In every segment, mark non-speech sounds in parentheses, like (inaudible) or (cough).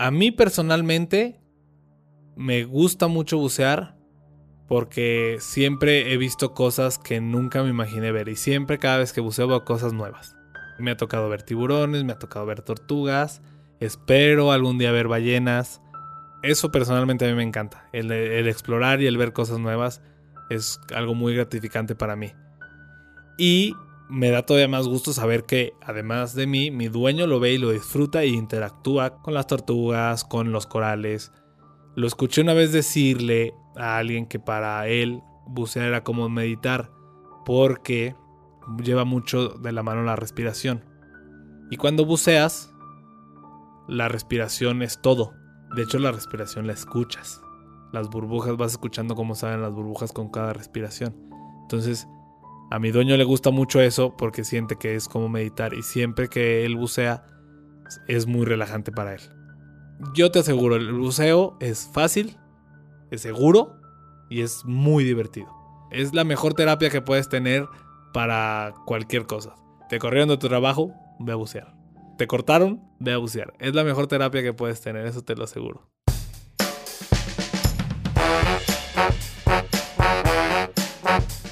A mí personalmente me gusta mucho bucear porque siempre he visto cosas que nunca me imaginé ver y siempre cada vez que buceo veo cosas nuevas. Me ha tocado ver tiburones, me ha tocado ver tortugas, espero algún día ver ballenas. Eso personalmente a mí me encanta. El, explorar y el ver cosas nuevas es algo muy gratificante para mí. Y me da todavía más gusto saber que, además de mí, mi dueño lo ve y lo disfruta e interactúa con las tortugas, con los corales. Lo escuché una vez decirle a alguien que para él bucear era como meditar, porque lleva mucho de la mano la respiración. Y cuando buceas, la respiración es todo. De hecho, la respiración la escuchas. Las burbujas, vas escuchando cómo salen las burbujas con cada respiración. Entonces, a mi dueño le gusta mucho eso porque siente que es como meditar y siempre que él bucea es muy relajante para él. Yo te aseguro, el buceo es fácil, es seguro y es muy divertido. Es la mejor terapia que puedes tener para cualquier cosa. Te corrieron de tu trabajo, ve a bucear. Te cortaron, ve a bucear. Es la mejor terapia que puedes tener, eso te lo aseguro.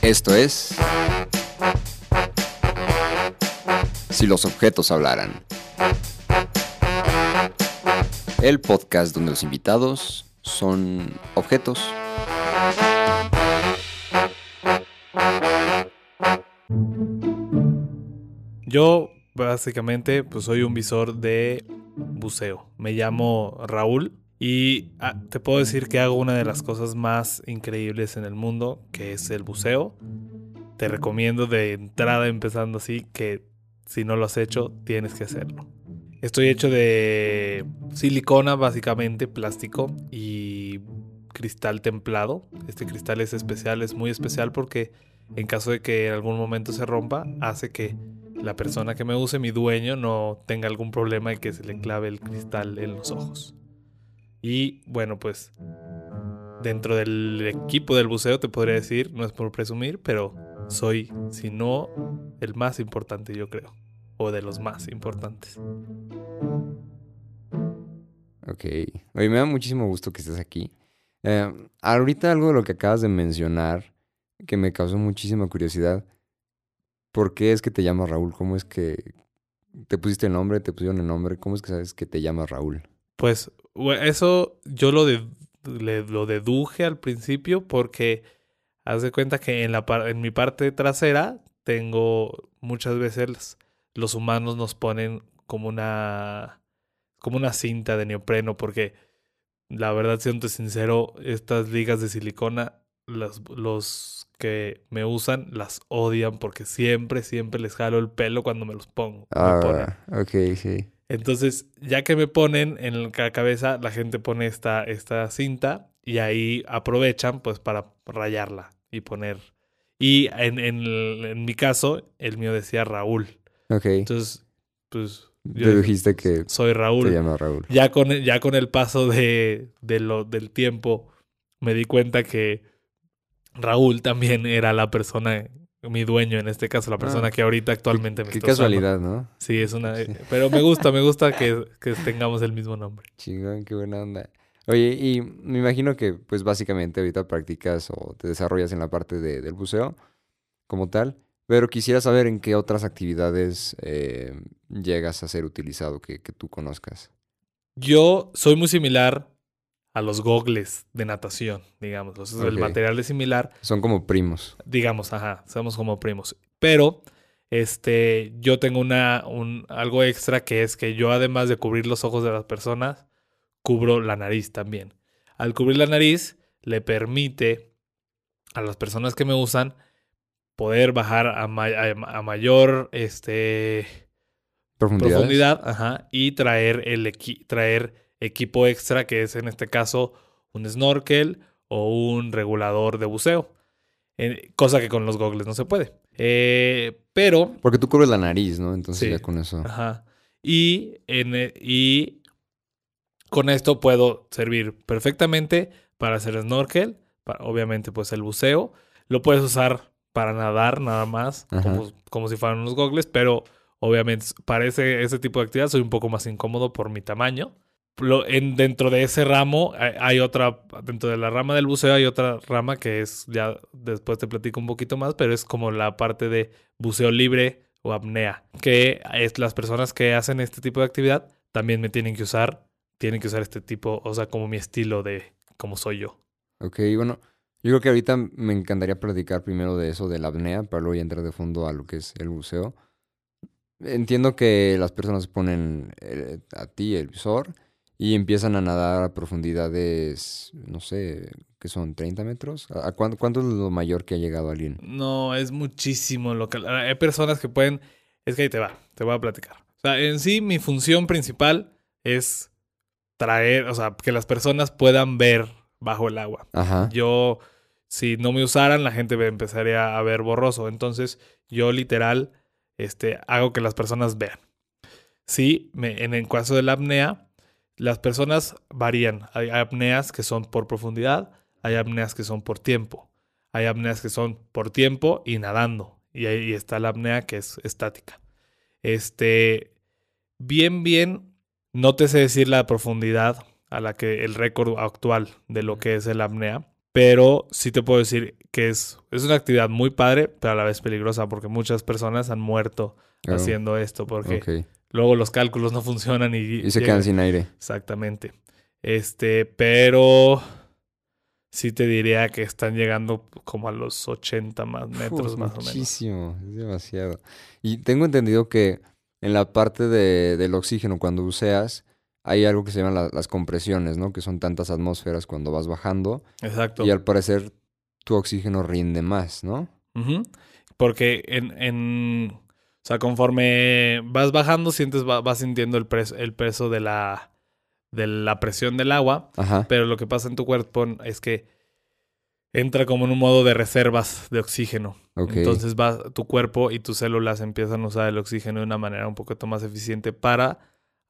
Esto es... Si los objetos hablaran. El podcast donde los invitados son objetos. Yo básicamente pues soy un visor de buceo. Me llamo Raúl y ah, te puedo decir que hago una de las cosas más increíbles en el mundo, que es el buceo. Te recomiendo de entrada empezando así que si no lo has hecho, tienes que hacerlo. Estoy hecho de silicona, básicamente, plástico y cristal templado. Este cristal es especial, es muy especial porque en caso de que en algún momento se rompa, hace que la persona que me use, mi dueño, no tenga algún problema y que se le clave el cristal en los ojos. Y bueno, pues dentro del equipo del buceo te podría decir, no es por presumir, pero soy, si no, el más importante, yo creo. O de los más importantes. Ok. Oye, me da muchísimo gusto que estés aquí. Eh, ahorita algo de lo que acabas de mencionar que me causó muchísima curiosidad. ¿Por qué es que te llamas Raúl? ¿Cómo es que te pusiste el nombre, te pusieron el nombre? ¿Cómo es que sabes que te llamas Raúl? Pues eso yo lo, lo deduje al principio porque haz de cuenta que en, la, en mi parte trasera tengo muchas veces los humanos nos ponen como una como una cinta de neopreno porque la verdad siendo sincero estas ligas de silicona los, los que me usan las odian porque siempre, siempre les jalo el pelo cuando me los pongo. Ah, ok, sí. Entonces, ya que me ponen en la cabeza, la gente pone esta, esta cinta y ahí aprovechan pues para rayarla y poner. Y en, en, mi caso, el mío decía Raúl. Ok. Entonces, pues... Yo dijiste que soy Raúl. Se llama Raúl. Ya con, ya con el paso de, de lo, del tiempo me di cuenta que Raúl también era la persona, mi dueño en este caso, la persona ah, que ahorita actualmente me qué está casualidad, ¿no? Sí, es una... Pero me gusta, me gusta (laughs) que, tengamos el mismo nombre. Chingón, qué buena onda. Oye, y me imagino que pues básicamente ahorita practicas o te desarrollas en la parte de, del buceo como tal, pero quisiera saber en qué otras actividades eh, llegas a ser utilizado que, que tú conozcas. Yo soy muy similar a los gogles de natación, digamos. El material es similar. Son como primos. Digamos, ajá, somos como primos. Pero este, yo tengo una, un, algo extra que es que yo además de cubrir los ojos de las personas, cubro la nariz también. Al cubrir la nariz, le permite a las personas que me usan poder bajar a, a, mayor este, profundidad ajá, y traer, el, traer equipo extra que es en este caso un snorkel o un regulador de buceo. cosa que con los gogles no se puede. Eh, pero... Porque tú cubres la nariz, ¿no? Entonces ya con eso... Ajá. Y, en, e, y con esto puedo servir perfectamente para hacer snorkel, para, obviamente pues el buceo. Lo puedes usar para nadar nada más, como, como, si fueran unos gogles, pero obviamente para ese, ese tipo de actividad soy un poco más incómodo por mi tamaño. En, dentro de ese ramo hay, hay otra, dentro de la rama del buceo hay otra rama que es, ya después te platico un poquito más, pero es como la parte de buceo libre o apnea, que es las personas que hacen este tipo de actividad también me tienen que usar, tienen que usar este tipo, o sea, como mi estilo de cómo soy yo. Ok, bueno, yo creo que ahorita me encantaría platicar primero de eso, de la apnea, para luego entrar de fondo a lo que es el buceo. Entiendo que las personas ponen eh, a ti el visor y empiezan a nadar a profundidades, no sé, ¿qué son? ¿30 metros? ¿A, a cuánto, cuánto es lo mayor que ha llegado alguien? No, es muchísimo lo que... Hay personas que pueden... Es que ahí te va, te voy a platicar. O sea, en sí mi función principal es traer, o sea, que las personas puedan ver bajo el agua. Ajá. Yo, si no me usaran, la gente me empezaría a ver borroso. Entonces, yo literal, este, hago que las personas vean. Sí, me- en el caso de la apnea, las personas varían. Hay apneas que son por profundidad, hay apneas que son por tiempo. Hay apneas que son por tiempo y nadando. Y ahí está la apnea que es estática. Este, bien, bien, no te sé decir la profundidad a la que el récord actual de lo que es el apnea, pero sí te puedo decir que es, es una actividad muy padre, pero a la vez peligrosa porque muchas personas han muerto Oh, haciendo esto porque. Luego los cálculos no funcionan y, Y se quedan sin aire. Exactamente. Este, pero sí te diría que están llegando como a los 80 más metros Uf, más o menos. Muchísimo, es demasiado. Y tengo entendido que en la parte de- del oxígeno, cuando buceas, hay algo que se llaman la- las compresiones, ¿no? Que son tantas atmósferas cuando vas bajando. Exacto. Y al parecer tu oxígeno rinde más, ¿no? Porque en, en- O sea, conforme vas bajando, sientes, va- vas sintiendo el, pres- el peso de la, de la presión del agua. Ajá. Pero lo que pasa en tu cuerpo es que entra como en un modo de reservas de oxígeno. Ok. Entonces va, tu cuerpo y tus células empiezan a usar el oxígeno de una manera un poquito más eficiente para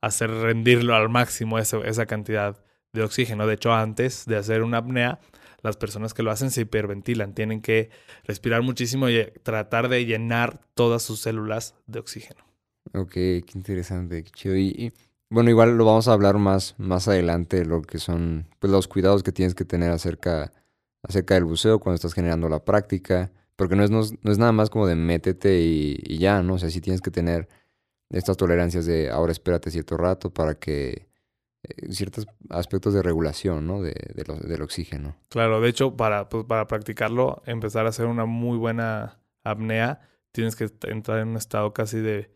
hacer rendirlo al máximo ese- esa cantidad de oxígeno. De hecho, antes de hacer una apnea, las personas que lo hacen se hiperventilan. Tienen que respirar muchísimo y eh, tratar de llenar todas sus células de oxígeno. Ok, qué interesante, qué chido. Y, y, bueno, igual lo vamos a hablar más, más adelante, lo que son pues, los cuidados que tienes que tener acerca, acerca del buceo cuando estás generando la práctica. Porque no es, no no es nada más como de métete y, y ya, ¿no? O sea, sí tienes que tener estas tolerancias de ahora espérate cierto rato para que ciertos aspectos de regulación, ¿no? De, de lo- del oxígeno. Claro, de hecho, para, pues, para practicarlo, empezar a hacer una muy buena apnea, tienes que entrar en un estado casi de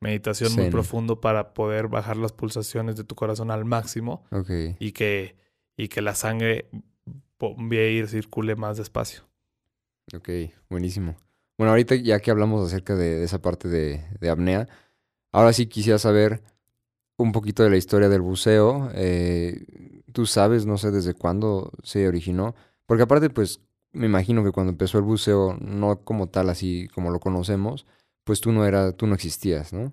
meditación muy profundo para poder bajar las pulsaciones de tu corazón al máximo Ok. y que, y que la sangre bombee y circule más despacio. Ok, buenísimo. Bueno, ahorita ya que hablamos acerca de, de esa parte de, de apnea, ahora sí quisiera saber un poquito de la historia del buceo. Eh, Tú sabes, no sé desde cuándo se originó, porque aparte, pues, me imagino que cuando empezó el buceo, no como tal, así como lo conocemos, pues tú no era, tú no existías, ¿no?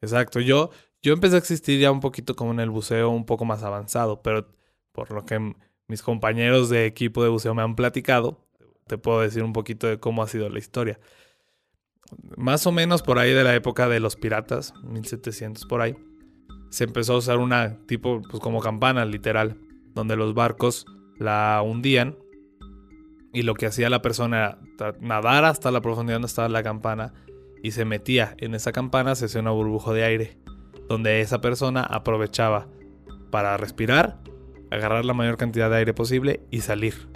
Exacto. Yo, yo empecé a existir ya un poquito como en el buceo un poco más avanzado, pero por lo que mis compañeros de equipo de buceo me han platicado, te puedo decir un poquito de cómo ha sido la historia. Más o menos por ahí de la época de los piratas, 1700 por ahí, se empezó a usar una tipo, pues como campana literal, donde los barcos la hundían y lo que hacía la persona era nadar hasta la profundidad donde estaba la campana y se metía en esa campana, se hacía una burbuja de aire, donde esa persona aprovechaba para respirar, agarrar la mayor cantidad de aire posible y salir.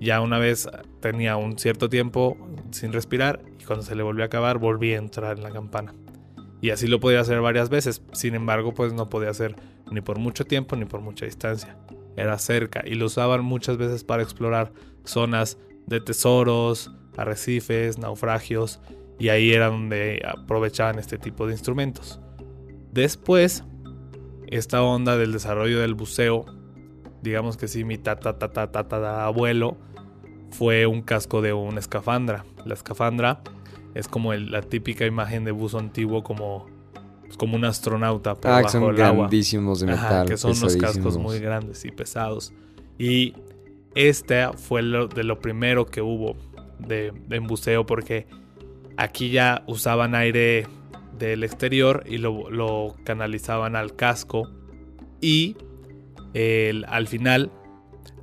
Ya una vez tenía un cierto tiempo sin respirar y cuando se le volvió a acabar volvía a entrar en la campana. Y así lo podía hacer varias veces, sin embargo pues no podía hacer ni por mucho tiempo ni por mucha distancia. Era cerca y lo usaban muchas veces para explorar zonas de tesoros, arrecifes, naufragios y ahí era donde aprovechaban este tipo de instrumentos. Después, esta onda del desarrollo del buceo, digamos que sí, mi tata tata tata abuelo fue un casco de una escafandra. La escafandra es como el- la típica imagen de buzo antiguo como, pues, como un astronauta por Ah, bajo son el agua. grandísimos de Ajá, metal. que son unos cascos muy grandes y pesados. Y este fue lo, de lo primero que hubo de, de en buceo porque aquí ya usaban aire del exterior y lo, lo canalizaban al casco Y el- al final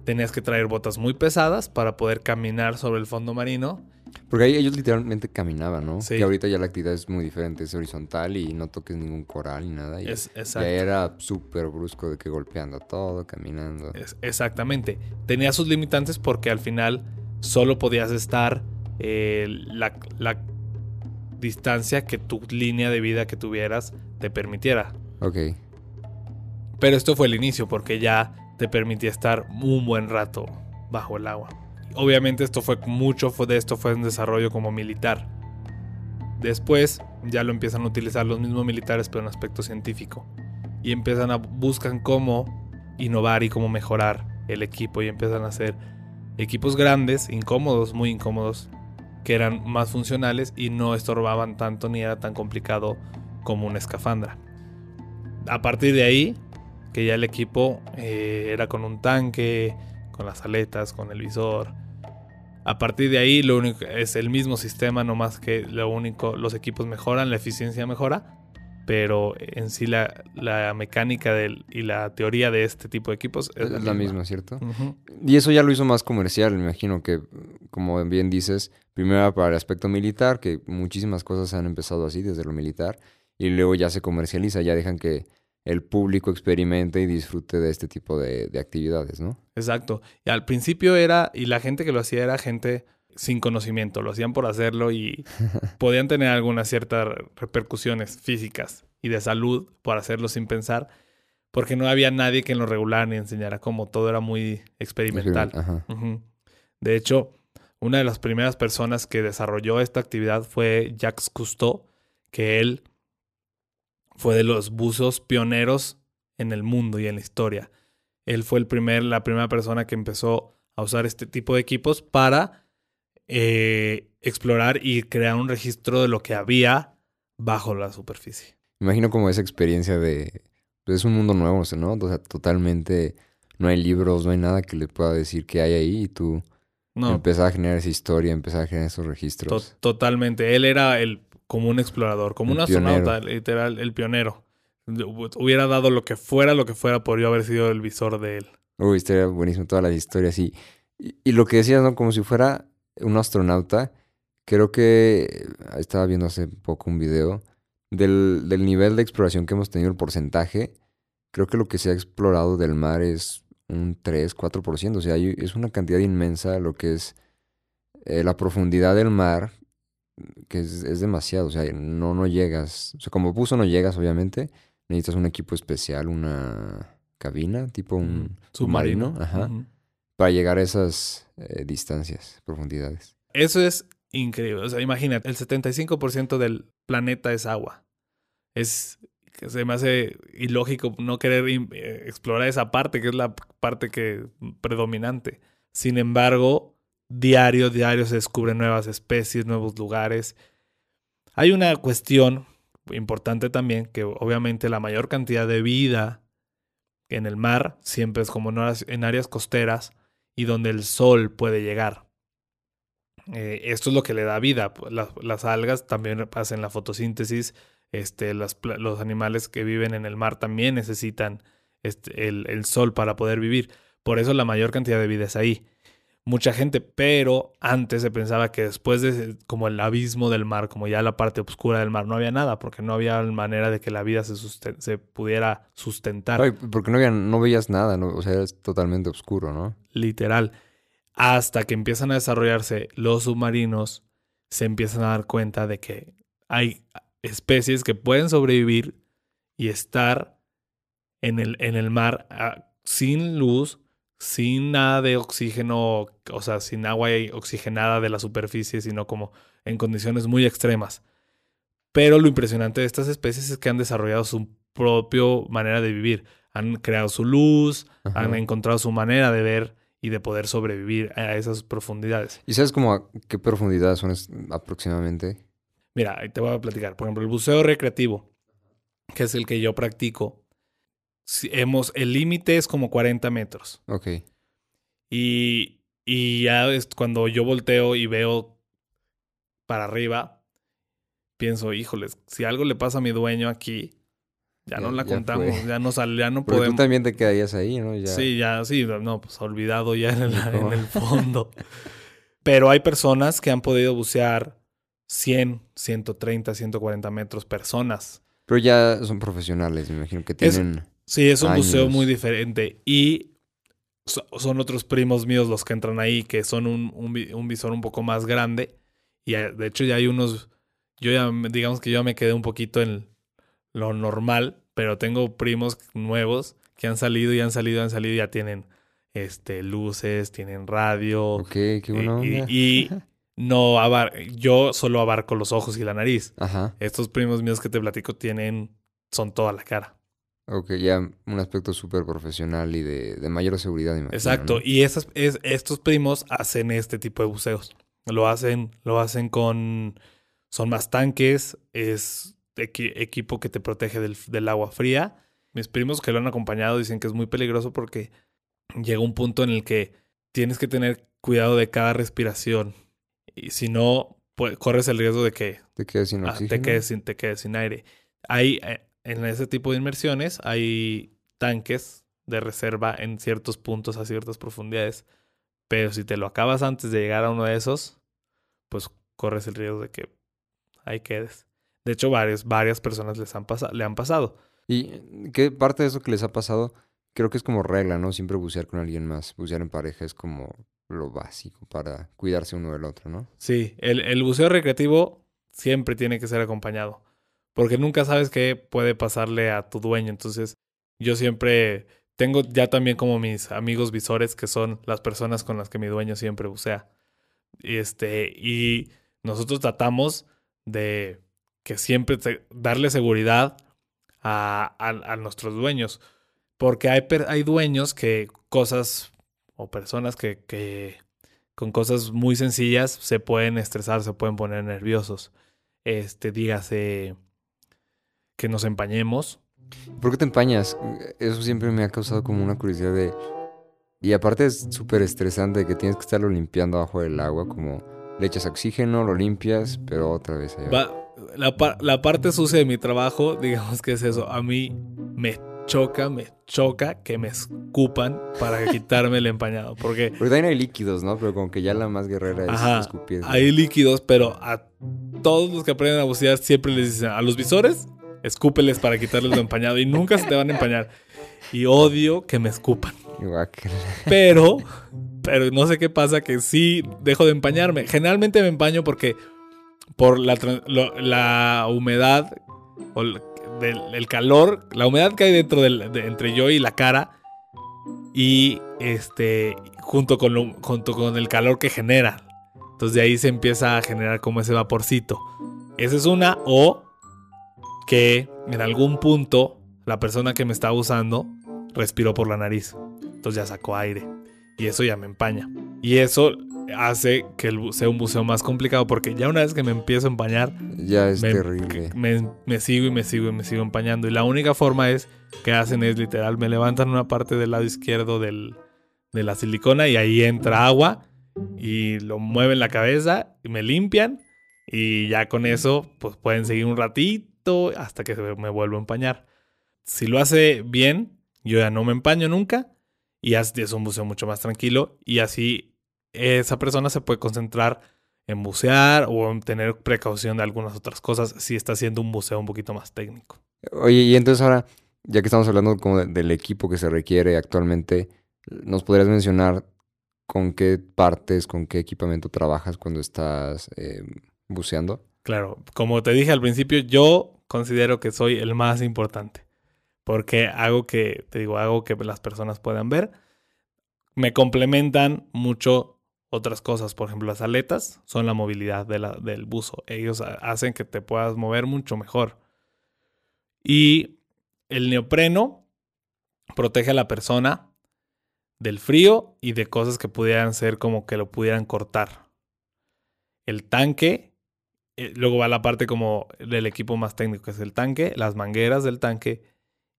tenías que traer botas muy pesadas para poder caminar sobre el fondo marino. Porque ahí ellos literalmente caminaban, ¿no? Sí. Que ahorita ya la actividad es muy diferente, es horizontal y no toques ningún coral ni nada. Y, Es, exacto. ahí era súper brusco de que golpeando todo, caminando. Es- exactamente. Tenía sus limitantes porque al final solo podías estar eh, la, la distancia que tu línea de vida que tuvieras te permitiera. Ok. Pero esto fue el inicio porque ya te permitía estar un buen rato bajo el agua. Obviamente esto fue mucho de esto fue un desarrollo como militar. Después ya lo empiezan a utilizar los mismos militares pero en aspecto científico y empiezan a buscan cómo innovar y cómo mejorar el equipo y empiezan a hacer equipos grandes, incómodos, muy incómodos, que eran más funcionales y no estorbaban tanto ni era tan complicado como una escafandra. A partir de ahí, que ya el equipo eh, era con un tanque, con las aletas, con el visor. A partir de ahí, lo único es el mismo sistema, no más que lo único, los equipos mejoran, la eficiencia mejora, pero en sí la, la mecánica del, y la teoría de este tipo de equipos es, Es la misma, ¿cierto? Y eso ya lo hizo más comercial, me imagino que, como bien dices, primero para el aspecto militar, que muchísimas cosas han empezado así desde lo militar, y luego ya se comercializa, ya dejan que el público experimente y disfrute de este tipo de, de actividades, ¿no? Exacto. Y al principio era, y la gente que lo hacía era gente sin conocimiento, lo hacían por hacerlo y (laughs) podían tener algunas ciertas repercusiones físicas y de salud por hacerlo sin pensar, porque no había nadie que lo regulara ni enseñara cómo, todo era muy experimental. Ajá. De hecho, una de las primeras personas que desarrolló esta actividad fue Jacques Cousteau, que él fue de los buzos pioneros en el mundo y en la historia. Él fue el primer, la primera persona que empezó a usar este tipo de equipos para eh, explorar y crear un registro de lo que había bajo la superficie. Imagino como esa experiencia de... pues, es un mundo nuevo, ¿no? O sea, totalmente... No hay libros, no hay nada que le pueda decir que hay ahí y tú No, a generar esa historia, empezar a generar esos to- registros. totalmente. Él era el como un explorador, como El un astronauta, literal, el pionero. Hubiera dado lo que fuera, lo que fuera por yo haber sido el visor de él. Uy, estaría buenísimo todas las historias. Y, y, y lo que decías, ¿no? Como si fuera un astronauta. Creo que estaba viendo hace poco un video del, del nivel de exploración que hemos tenido, el porcentaje. Creo que lo que se ha explorado del mar es un 3, 4%. O sea, hay- es una cantidad inmensa lo que es eh, la profundidad del mar, que es, es demasiado. O sea, no, no llegas. O sea, como buzo no llegas, obviamente. Necesitas un equipo especial, una cabina, tipo un submarino, ajá, para llegar a esas eh, distancias, profundidades. Eso es increíble. O sea, imagínate, el 75% del planeta es agua. Es que se me hace ilógico no querer eh, explorar esa parte, que es la parte que predominante. Sin embargo, diario, diario se descubren nuevas especies, nuevos lugares. Hay una cuestión importante también, que obviamente la mayor cantidad de vida en el mar siempre es como en áreas, costeras y donde el sol puede llegar. Eh, esto es lo que le da vida. Las, algas también hacen la fotosíntesis. Este, los animales que viven en el mar también necesitan este, el, el sol para poder vivir. Por eso la mayor cantidad de vida es ahí. Mucha gente, pero antes se pensaba que después de como el abismo del mar, como ya la parte oscura del mar, no había nada, porque no había manera de que la vida se, susten- se pudiera sustentar. Ay, porque no, había- no veías nada, ¿no? O sea, es totalmente oscuro, ¿no? literal. Hasta que empiezan a desarrollarse los submarinos, se empiezan a dar cuenta de que hay especies que pueden sobrevivir y estar en el, en el mar ah, sin luz, sin nada de oxígeno, o sea, sin agua oxigenada de la superficie, sino como en condiciones muy extremas. Pero lo impresionante de estas especies es que han desarrollado su propia manera de vivir. Han creado su luz, Ajá. han encontrado su manera de ver y de poder sobrevivir a esas profundidades. ¿Y sabes como a qué profundidad son aproximadamente? Mira, ahí te voy a platicar. Por ejemplo, el buceo recreativo, que es el que yo practico, hemos, el límite es como 40 metros. Ok. Y, y ya es cuando yo volteo y veo para arriba, pienso, híjoles, si algo le pasa a mi dueño aquí, Ya, Ya- no la ya contamos, fue. ya no sal, ya no (laughs) tú podemos. también te quedarías ahí, ¿no? Ya. Sí, ya, sí, no, pues olvidado ya en el, No. en el fondo. Pero hay personas que han podido bucear 100, 130, 140 metros, personas. Pero ya son profesionales, me imagino que Es- tienen... Sí, es un Años. muy diferente. Y so- son otros primos míos los que entran ahí, que son un, un vi- un visor un poco más grande. Y eh, de hecho ya hay unos, yo ya, me- digamos que yo ya me quedé un poquito en lo normal, pero tengo primos nuevos que han salido y han salido, han salido y ya tienen este, luces, tienen radio. Ok, qué buena y, onda. y- y (laughs) no abar yo solo abarco los ojos y la nariz. Ajá. Estos primos míos que te platico tienen, son toda la cara. Ok, ya un aspecto súper profesional y de, de mayor seguridad, imagino, Exacto. ¿no? Y esas, es, estos primos hacen este tipo de buceos. Lo hacen, lo hacen con. Son más tanques. Es equi- equipo que te protege del, del agua fría. Mis primos que lo han acompañado dicen que es muy peligroso porque llega un punto en el que tienes que tener cuidado de cada respiración. Y si no, pues, corres el riesgo de que Te quedas sin Ah, oxígeno. te, quedes sin, te quedes sin aire. Hay, eh, en ese tipo de inmersiones hay tanques de reserva en ciertos puntos a ciertas profundidades. Pero si te lo acabas antes de llegar a uno de esos, pues corres el riesgo de que ahí quedes. De hecho, varios, varias personas les han le han pasado. ¿Y qué parte de eso que les ha pasado? Creo que es como regla, ¿no? Siempre bucear con alguien más. Bucear en pareja es como lo básico para cuidarse uno del otro, ¿no? Sí, el, el buceo recreativo siempre tiene que ser acompañado. Porque nunca sabes qué puede pasarle a tu dueño. Entonces, yo siempre tengo ya también como mis amigos visores, que son las personas con las que mi dueño siempre bucea. Este, y nosotros tratamos de que siempre darle seguridad a, a- nuestros dueños. Porque hay, hay dueños que cosas o personas que, que con cosas muy sencillas se pueden estresar, se pueden poner nerviosos. Este, dígase que nos empañemos. ¿Por qué te empañas? Eso siempre me ha causado como una curiosidad de... Y aparte es súper estresante que tienes que estarlo limpiando abajo del agua, como le echas oxígeno, lo limpias, pero otra vez allá. Va- la, par- la parte sucia de mi trabajo, (laughs) digamos que es eso. A mí me choca, me choca que me escupan para (laughs) quitarme el empañado. Porque Porque también hay líquidos, ¿no? Pero como que ya la más guerrera es Ajá, escupir. hay líquidos, pero a todos los que aprenden a bucear siempre les dicen a los visores, escúpeles para quitarles lo empañado y nunca se te van a empañar. Y odio que me escupan. Pero, pero no sé qué pasa que sí dejo de empañarme. Generalmente me empaño porque por la, tran- lo- la humedad o el, del, el calor, la humedad que hay dentro del, de- entre yo y la cara y este junto con lo- junto con el calor que genera. Entonces de ahí se empieza a generar como ese vaporcito. Esa es una o que en algún punto la persona que me está usando respiró por la nariz. Entonces ya sacó aire. Y eso ya me empaña. Y eso hace que el sea un buceo más complicado porque ya una vez que me empiezo a empañar, Ya es me, terrible. me- me sigo y me sigo y me sigo empañando. Y la única forma es que hacen es literal, me levantan una parte del lado izquierdo del, de la silicona y ahí entra agua y lo mueven la cabeza y me limpian y ya con eso pues pueden seguir un ratito hasta que me vuelvo a empañar. Si lo hace bien, yo ya no me empaño nunca y es un buceo mucho más tranquilo y así esa persona se puede concentrar en bucear o en tener precaución de algunas otras cosas si está haciendo un buceo un poquito más técnico. Oye, y entonces ahora, ya que estamos hablando como de- del equipo que se requiere actualmente, ¿nos podrías mencionar con qué partes, con qué equipamiento trabajas cuando estás eh, buceando? Claro, como te dije al principio, yo considero que soy el más importante. Porque hago que, te digo, hago que las personas puedan ver. Me complementan mucho otras cosas. Por ejemplo, las aletas son la movilidad de la- del buzo. Ellos ha- hacen que te puedas mover mucho mejor. Y el neopreno protege a la persona del frío y de cosas que pudieran ser como que lo pudieran cortar. El tanque eh, luego va la parte como del equipo más técnico, que es el tanque, las mangueras del tanque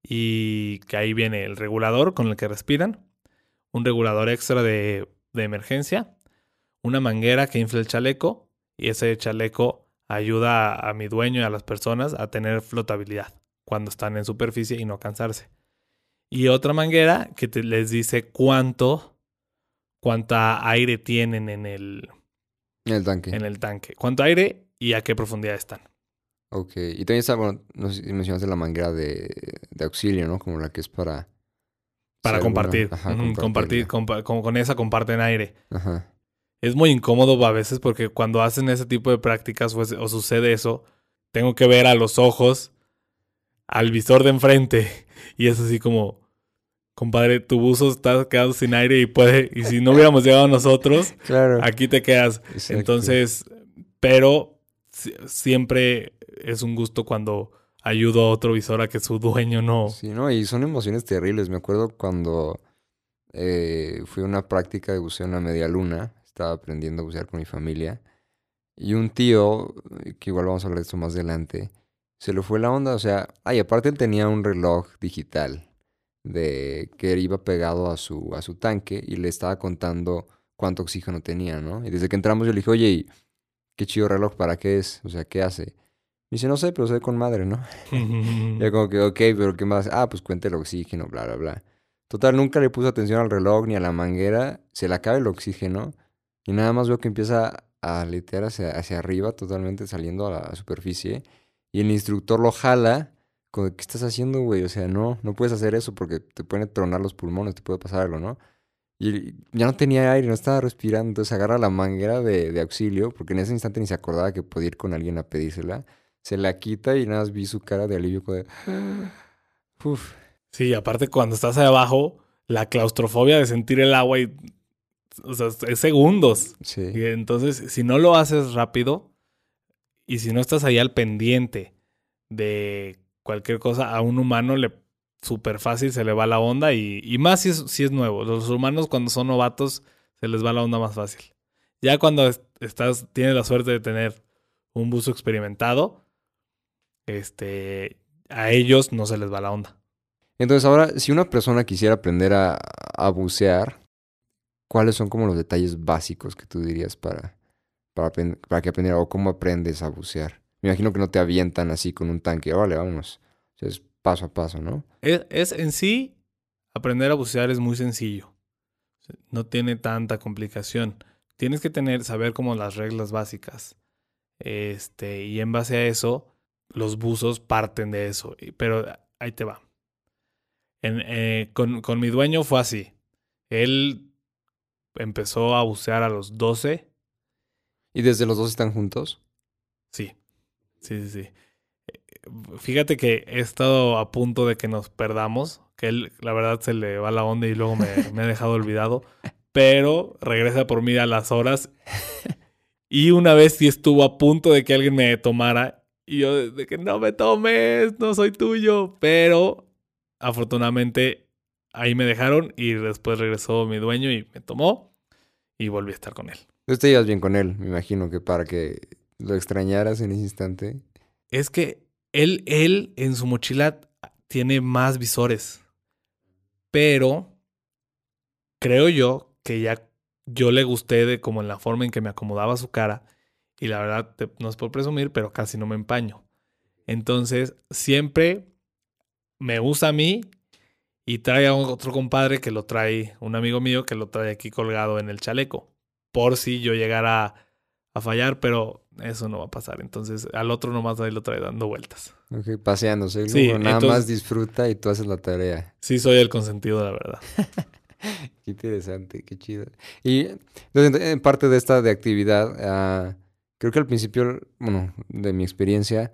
y que ahí viene el regulador con el que respiran, un regulador extra de, de emergencia, una manguera que infla el chaleco y ese chaleco ayuda a, a mi dueño y a las personas a tener flotabilidad. cuando están en superficie y no cansarse. Y otra manguera que te, les dice cuánto, cuánta aire tienen en el, En el tanque. en el tanque. Cuánto aire y a qué profundidad están. Ok. Y también está, bueno, no sé si mencionaste la manguera de, de auxilio, ¿no? Como la que es para... Para compartir. Ajá, compartir. compa- con, con esa comparten aire. Ajá. Es muy incómodo a veces porque cuando hacen ese tipo de prácticas o, es- o sucede eso, tengo que ver a los ojos al visor de enfrente. Y es así como, compadre, tu buzo está quedando sin aire y puede, y si no hubiéramos llegado nosotros, (laughs) Claro. aquí te quedas. Exacto. Entonces, pero siempre es un gusto cuando ayudo a otro visor a que su dueño no. Sí, no, y son emociones terribles. Me acuerdo cuando eh, fui a una práctica de buceo en la media luna. Estaba aprendiendo a bucear con mi familia. Y un tío, que igual vamos a hablar de esto más adelante, se le fue la onda. O sea, ay, aparte él tenía un reloj digital de que iba pegado a su, a su tanque y le estaba contando cuánto oxígeno tenía, ¿no? Y desde que entramos yo le dije, oye, ¿y qué chido reloj, ¿para qué es? O sea, ¿qué hace? Me dice, no sé, pero se ve con madre, ¿no? (laughs) Ya como que, ok, pero ¿qué más? Ah, pues cuenta el oxígeno, bla, bla, bla. Total, nunca le puso atención al reloj ni a la manguera. Se le acaba el oxígeno y nada más veo que empieza a aletear hacia, hacia arriba, totalmente saliendo a la superficie. Y el instructor lo jala. Como, ¿qué estás haciendo, güey? O sea, no, no puedes hacer eso porque te pueden tronar los pulmones, te puede pasar algo, ¿no? Y ya no tenía aire, no estaba respirando. Entonces agarra la manguera de, de auxilio, porque en ese instante ni se acordaba que podía ir con alguien a pedírsela. Se la quita y nada más vi su cara de alivio. De... (gasps) Uf. Sí, aparte cuando estás ahí abajo, la claustrofobia de sentir el agua y... O sea, es segundos. Sí. Y entonces, si no lo haces rápido y si no estás ahí al pendiente de cualquier cosa, a un humano le súper fácil se le va la onda y, y más si es, si es nuevo. Los humanos cuando son novatos se les va la onda más fácil. Ya cuando es- estás, tienes la suerte de tener un buzo experimentado, este, a ellos no se les va la onda. Entonces ahora, si una persona quisiera aprender a, a bucear, ¿cuáles son como los detalles básicos que tú dirías para, para, para que aprendiera o cómo aprendes a bucear? Me imagino que no te avientan así con un tanque, vale, vámonos. O sea, es paso a paso, ¿no? Es, es en sí, aprender a bucear es muy sencillo. No tiene tanta complicación. Tienes que tener, saber como las reglas básicas. Este, y en base a eso, los buzos parten de eso. Pero ahí te va. En, eh, con, con mi dueño fue así. Él empezó a bucear a los 12. ¿Y desde los dos están juntos? Sí, sí, sí, sí. Fíjate que he estado a punto de que nos perdamos, que él, la verdad, se le va la onda y luego me, (laughs) me ha dejado olvidado, pero regresa por mí a las horas. Y una vez sí estuvo a punto de que alguien me tomara y yo de que no me tomes, no soy tuyo, pero afortunadamente ahí me dejaron y después regresó mi dueño y me tomó y volví a estar con él. Entonces te llevas bien con él, me imagino que para que lo extrañaras en ese instante. Es que él, él en su mochila tiene más visores. Pero creo yo que ya yo le gusté de como en la forma en que me acomodaba su cara. Y la verdad, no es por presumir, pero casi no me empaño. Entonces, siempre me usa a mí y trae a otro compadre que lo trae, un amigo mío que lo trae aquí colgado en el chaleco. Por si yo llegara a fallar, pero eso no va a pasar. Entonces, al otro nomás ahí lo trae dando vueltas. Ok, paseándose. Sí, luego nada entonces- más disfruta y tú haces la tarea. Sí, soy el consentido, la verdad. (laughs) Qué interesante, qué chido. Y entonces, en parte de esta de actividad, ah, creo que al principio, bueno, de mi experiencia,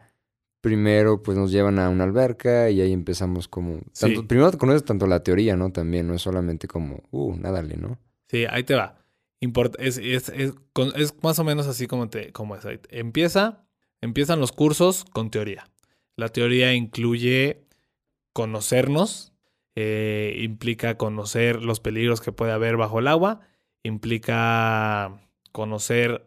primero pues nos llevan a una alberca y ahí empezamos como... tanto- Sí. Primero conoces tanto la teoría, ¿no? También, no es solamente como, uh, nádale, ¿no? Sí, ahí te va. Es, es, más o menos así como, te, como es. Empieza, empiezan los cursos con teoría. La teoría incluye conocernos, eh, implica conocer los peligros que puede haber bajo el agua, implica conocer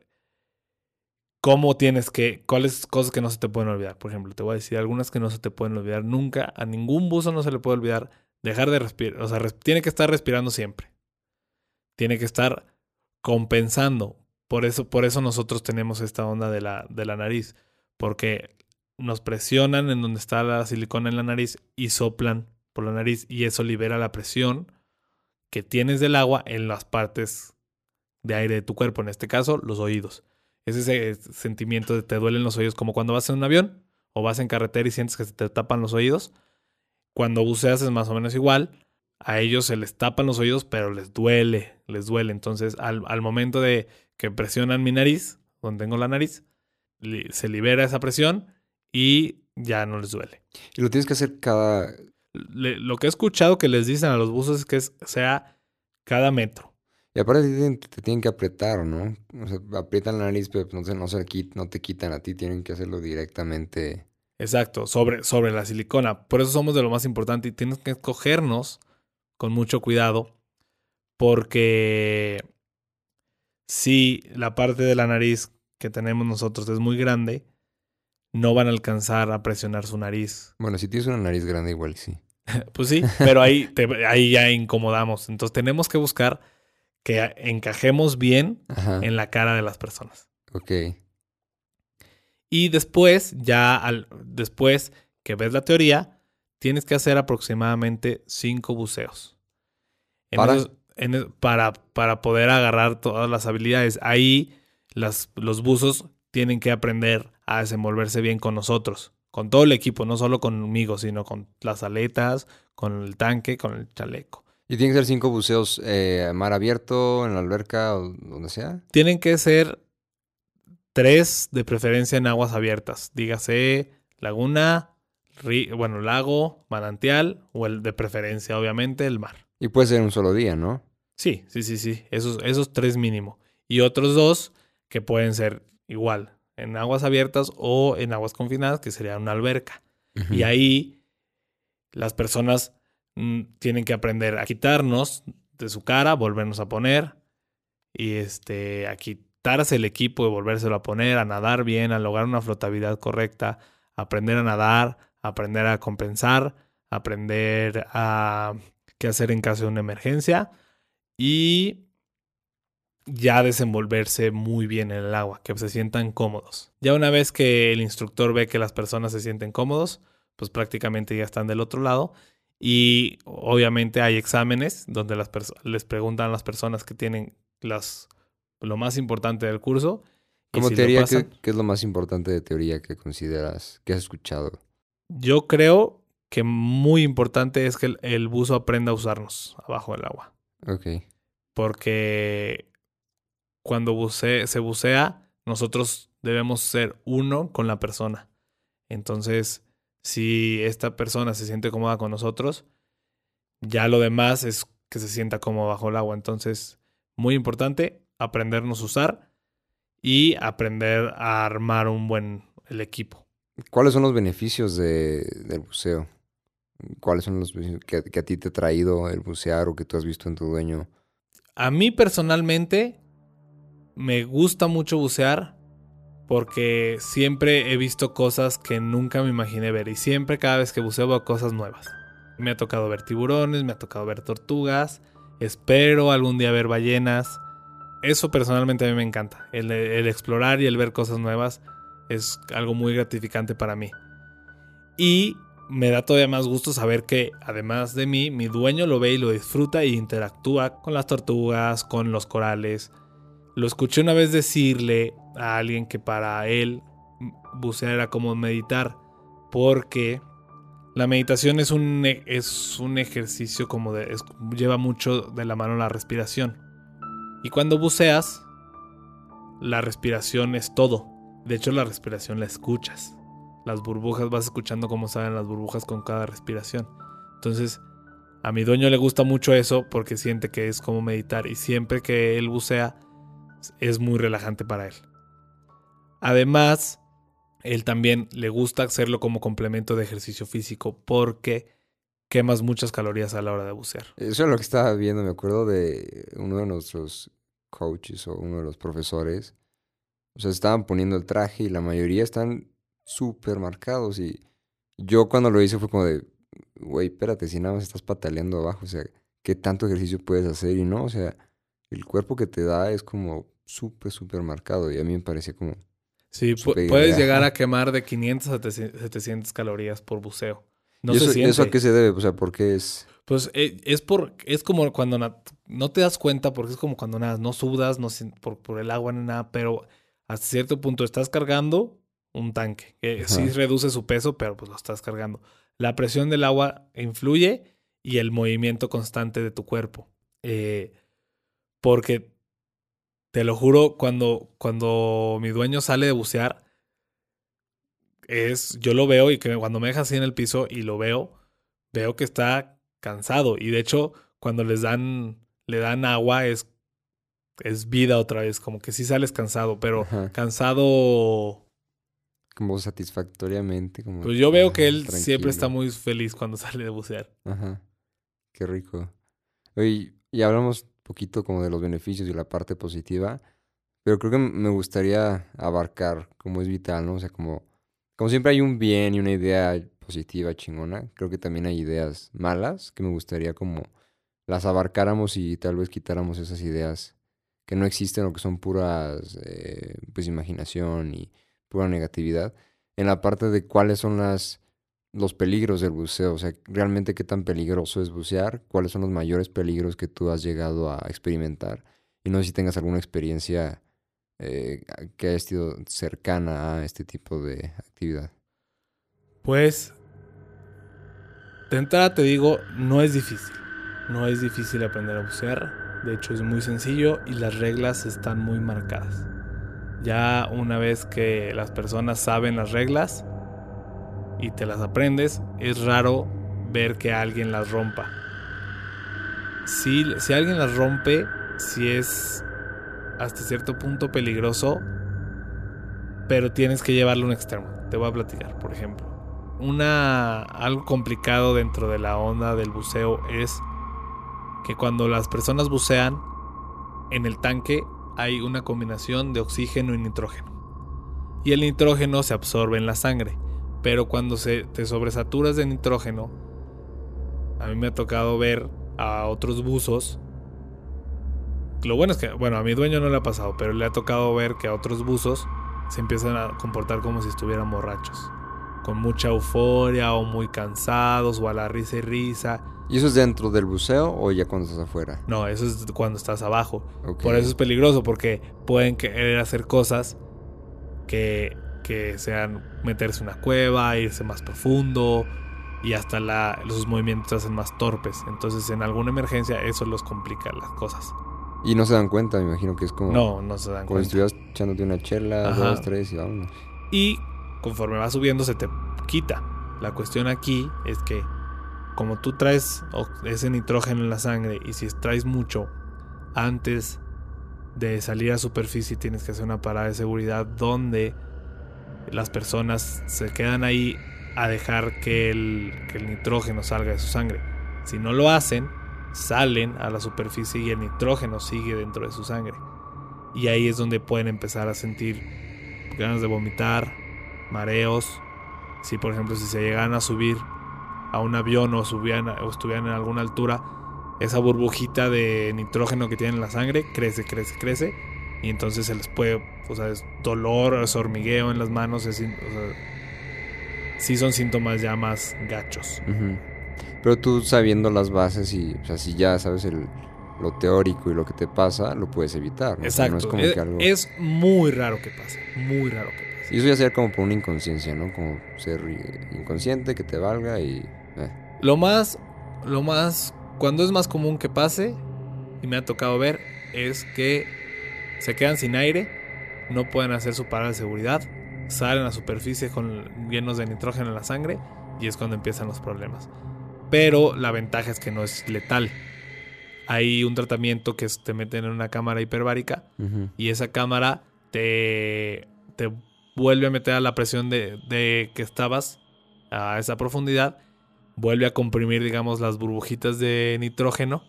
cómo tienes que, cuáles cosas que no se te pueden olvidar. Por ejemplo, te voy a decir algunas que no se te pueden olvidar nunca. A ningún buzo no se le puede olvidar dejar de respirar. O sea, tiene que estar respirando siempre. Tiene que estar compensando. Por eso, por eso nosotros tenemos esta onda de la, de la nariz. Porque nos presionan en donde está la silicona en la nariz y soplan por la nariz y eso libera la presión que tienes del agua en las partes de aire de tu cuerpo, en este caso los oídos. Es ese sentimiento de te duelen los oídos como cuando vas en un avión o vas en carretera y sientes que se te tapan los oídos. Cuando buceas es más o menos igual. A ellos se les tapan los oídos, pero les duele, les duele. Entonces, al, al momento de que presionan mi nariz, donde tengo la nariz, se libera esa presión y ya no les duele. Y lo tienes que hacer cada... lo que he escuchado que les dicen a los buzos es que sea cada metro. Y aparte te, tienen que apretar, ¿no? O sea, aprietan la nariz, pero no, no, se, no te quitan a ti, tienen que hacerlo directamente. Exacto, sobre, sobre la silicona. Por eso somos de lo más importante y tienes que escogernos con mucho cuidado porque si la parte de la nariz que tenemos nosotros es muy grande, no van a alcanzar a presionar su nariz. Bueno, si tienes una nariz grande, igual sí. (laughs) pues sí, pero ahí, ahí ya incomodamos. Entonces tenemos que buscar que encajemos bien en la cara de las personas. Ok. Y después, ya al, después que ves la teoría, tienes que hacer aproximadamente cinco buceos. ¿Para? para, para poder agarrar todas las habilidades. Ahí las, los buzos tienen que aprender a desenvolverse bien con nosotros, con todo el equipo, no solo conmigo, sino con las aletas, con el tanque, con el chaleco. ¿Y tienen que ser cinco buceos eh, mar abierto, en la alberca o donde sea? Tienen que ser tres de preferencia en aguas abiertas. Dígase laguna, bueno, lago, manantial o el de preferencia, obviamente, el mar. Y puede ser un solo día, ¿no? Sí, sí, sí, sí. Esos, esos tres mínimo. Y otros dos que pueden ser igual, en aguas abiertas o en aguas confinadas, que sería una alberca. Y ahí las personas mm, tienen que aprender a quitarnos de su cara, volvernos a poner y este, a quitarse el equipo y volvérselo a poner, a nadar bien, a lograr una flotabilidad correcta, aprender a nadar, aprender a compensar, aprender a qué hacer en caso de una emergencia y ya desenvolverse muy bien en el agua, que se sientan cómodos. Ya una vez que el instructor ve que las personas se sienten cómodos, pues prácticamente ya están del otro lado. Y obviamente hay exámenes donde las les preguntan a las personas que tienen las, lo más importante del curso. Como teoría, ¿qué, es lo más importante de teoría que consideras, que has escuchado? Yo creo que muy importante es que el, el buzo aprenda a usarnos abajo del agua. Ok. Porque cuando se bucea, nosotros debemos ser uno con la persona. Entonces, si esta persona se siente cómoda con nosotros, ya lo demás es que se sienta cómodo bajo el agua. Entonces, muy importante, aprendernos a usar y aprender a armar un buen el equipo. ¿Cuáles son los beneficios de, del buceo? ¿Cuáles son los que, que a ti te ha traído el bucear o que tú has visto en tu dueño? A mí personalmente me gusta mucho bucear porque siempre he visto cosas que nunca me imaginé ver y siempre cada vez que buceo veo cosas nuevas. Me ha tocado ver tiburones, me ha tocado ver tortugas, espero algún día ver ballenas. Eso personalmente a mí me encanta. El explorar y el ver cosas nuevas es algo muy gratificante para mí. Y me da todavía más gusto saber que, además de mí, mi dueño lo ve y lo disfruta y interactúa con las tortugas, con los corales, lo escuché una vez decirle a alguien que para él bucear era como meditar, porque la meditación es un, e, es un ejercicio como de... lleva mucho de la mano la respiración. Y cuando buceas, la respiración es todo. De hecho, la respiración la escuchas. Las burbujas, vas escuchando cómo salen las burbujas con cada respiración. Entonces, a mi dueño le gusta mucho eso porque siente que es como meditar. Y siempre que él bucea, es muy relajante para él. Además, él también le gusta hacerlo como complemento de ejercicio físico porque quemas muchas calorías a la hora de bucear. Eso es lo que estaba viendo, me acuerdo de uno de nuestros coaches o uno de los profesores. O sea, estaban poniendo el traje y la mayoría están súper marcados. Y yo cuando lo hice fue como de, güey, espérate, si nada más estás pataleando abajo, o sea, ¿qué tanto ejercicio puedes hacer? Y no, o sea, el cuerpo que te da es como súper, súper marcado y a mí me parecía como... Sí, puedes ideal. llegar a quemar de 500 a 700 calorías por buceo. No ¿Y eso, eso a qué se debe? O sea, ¿por qué es...? Pues eh, es por es como cuando no te das cuenta porque es como cuando nada, no sudas, no por, por el agua ni nada, pero hasta cierto punto estás cargando un tanque. que sí reduce su peso, pero pues lo estás cargando. La presión del agua influye y el movimiento constante de tu cuerpo. Eh, porque te lo juro, cuando, cuando mi dueño sale de bucear, es, yo lo veo y que cuando me deja así en el piso y lo veo, veo que está cansado. Y de hecho, cuando les dan, le dan agua, es, es vida otra vez. Como que sí sales cansado, pero Ajá. cansado. Como satisfactoriamente. Como, Pues yo veo que él siempre está muy feliz cuando (laughs) sale de bucear. Ajá. Qué rico. Oye, y hablamos un poquito como de los beneficios y la parte positiva, pero creo que me gustaría abarcar como es vital, ¿no? O sea, como, como siempre hay un bien y una idea positiva, chingona, creo que también hay ideas malas que me gustaría como las abarcáramos y tal vez quitáramos esas ideas que no existen o que son puras, eh, pues, imaginación y pura negatividad, en la parte de cuáles son las los peligros del buceo, o sea, realmente qué tan peligroso es bucear, cuáles son los mayores peligros que tú has llegado a experimentar. Y no sé si tengas alguna experiencia eh, que haya sido cercana a este tipo de actividad. Pues, de entrada te digo, no es difícil. No es difícil aprender a bucear. De hecho, es muy sencillo y las reglas están muy marcadas. Ya una vez que las personas saben las reglas y te las aprendes, es raro ver que alguien las rompa. Si, si alguien las rompe, si es hasta cierto punto peligroso, pero tienes que llevarlo a un extremo. Te voy a platicar, por ejemplo. Una algo complicado dentro de la onda del buceo es que cuando las personas bucean en el tanque hay una combinación de oxígeno y nitrógeno. Y el nitrógeno se absorbe en la sangre, pero cuando se te sobresaturas de nitrógeno, a mí me ha tocado ver a otros buzos lo bueno es que, bueno, a mi dueño no le ha pasado, pero le ha tocado ver que a otros buzos se empiezan a comportar como si estuvieran borrachos. Con mucha euforia o muy cansados o a la risa y risa. ¿Y eso es dentro del buceo o ya cuando estás afuera? No, eso es cuando estás abajo. Ok. Por eso es peligroso porque pueden querer hacer cosas que, que sean meterse en una cueva, irse más profundo y hasta la, los movimientos se hacen más torpes. Entonces en alguna emergencia eso los complica las cosas. Y no se dan cuenta, me imagino que es como, No, no se dan como si cuenta. estuvieras echándote una chela, Ajá. dos, tres y vámonos. Y conforme va subiendo se te quita. La cuestión aquí es que como tú traes ese nitrógeno en la sangre y si traes mucho antes de salir a superficie tienes que hacer una parada de seguridad donde las personas se quedan ahí a dejar que el, que el nitrógeno salga de su sangre. Si no lo hacen, salen a la superficie y el nitrógeno sigue dentro de su sangre. Y ahí es donde pueden empezar a sentir ganas de vomitar, mareos. Si por ejemplo si se llegan a subir a un avión o, subían, o estuvieran en alguna altura, esa burbujita de nitrógeno que tienen en la sangre crece, crece, crece. Y entonces se les puede, o sea, es dolor, es hormigueo en las manos, es, o sea, sí son síntomas ya más gachos. Pero tú sabiendo las bases y, o sea, si ya sabes el, lo teórico y lo que te pasa, lo puedes evitar. ¿no? O sea, Exacto. no es como es, que algo... es muy raro que pase, muy raro que pase. Y eso ya sería como por una inconsciencia, ¿no? Como ser inconsciente, que te valga y... eh. Lo más, lo más, cuando es más común que pase, y me ha tocado ver, es que se quedan sin aire, no pueden hacer su parada de seguridad, salen a superficie con llenos de nitrógeno en la sangre y es cuando empiezan los problemas. Pero la ventaja es que no es letal. Hay un tratamiento que es- te meten en una cámara hiperbárica y esa cámara te, te vuelve a meter a la presión de, de que estabas a esa profundidad, vuelve a comprimir, digamos, las burbujitas de nitrógeno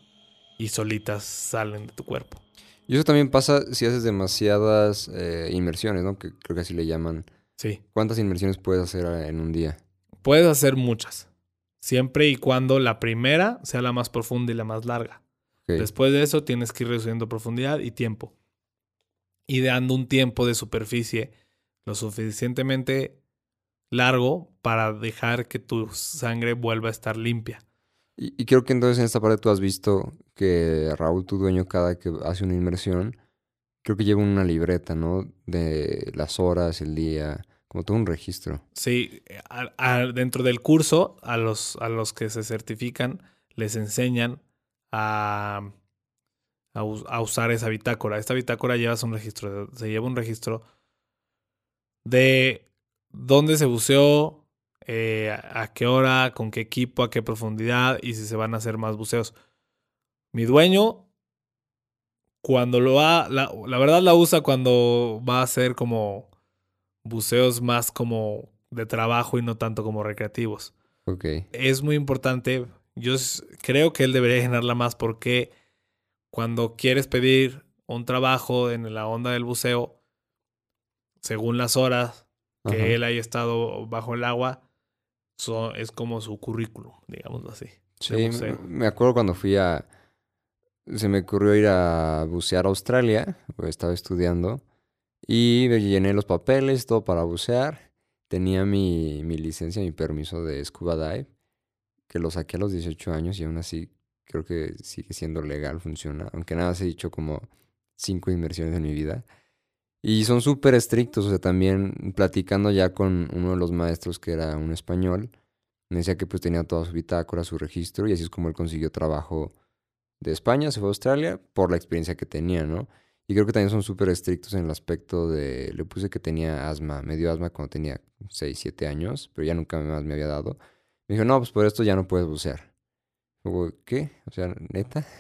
y solitas salen de tu cuerpo. Y eso también pasa si haces demasiadas eh, inmersiones, ¿no? Que creo que así le llaman. Sí, ¿Cuántas inmersiones puedes hacer eh, en un día? puedes hacer muchas, siempre y cuando la primera sea la más profunda y la más larga. Después de eso tienes que ir reduciendo profundidad y tiempo. Y dando un tiempo de superficie lo suficientemente largo para dejar que tu sangre vuelva a estar limpia. Y, y creo que entonces en esta parte tú has visto que Raúl, tu dueño, cada que hace una inmersión, creo que lleva una libreta, ¿no? De las horas, el día, como todo un registro. Sí, a- a- dentro del curso, a los, a los que se certifican, les enseñan a, a usar esa bitácora. Esta bitácora llevas un registro, se lleva un registro de dónde se buceó, eh, a qué hora, con qué equipo, a qué profundidad y si se van a hacer más buceos. Mi dueño, cuando lo va, la, la verdad la usa cuando va a hacer como buceos más como de trabajo y no tanto como recreativos. Ok. Es muy importante, yo creo que él debería llenarla más porque cuando quieres pedir un trabajo en la onda del buceo, según las horas que Ajá. él haya estado bajo el agua, so- es como su currículum, digámoslo así. Sí, me- acuerdo cuando fui a... Se me ocurrió ir a bucear a Australia, pues estaba estudiando, y me llené los papeles, todo para bucear. Tenía mi, mi licencia, mi permiso de scuba dive, que lo saqué a los 18 años y aún así creo que sigue siendo legal, funciona, aunque nada más he dicho como cinco inmersiones en mi vida. Y son súper estrictos, o sea, también platicando ya con uno de los maestros que era un español, me decía que pues tenía toda su bitácora, su registro, y así es como él consiguió trabajo de España, se fue a Australia, por la experiencia que tenía, ¿no? Y creo que también son súper estrictos en el aspecto de, le puse que tenía asma, me dio asma cuando tenía 6, 7 años, pero ya nunca más me había dado. Me dijo, no, pues por esto ya no puedes bucear. ¿qué? O sea, neta. (laughs)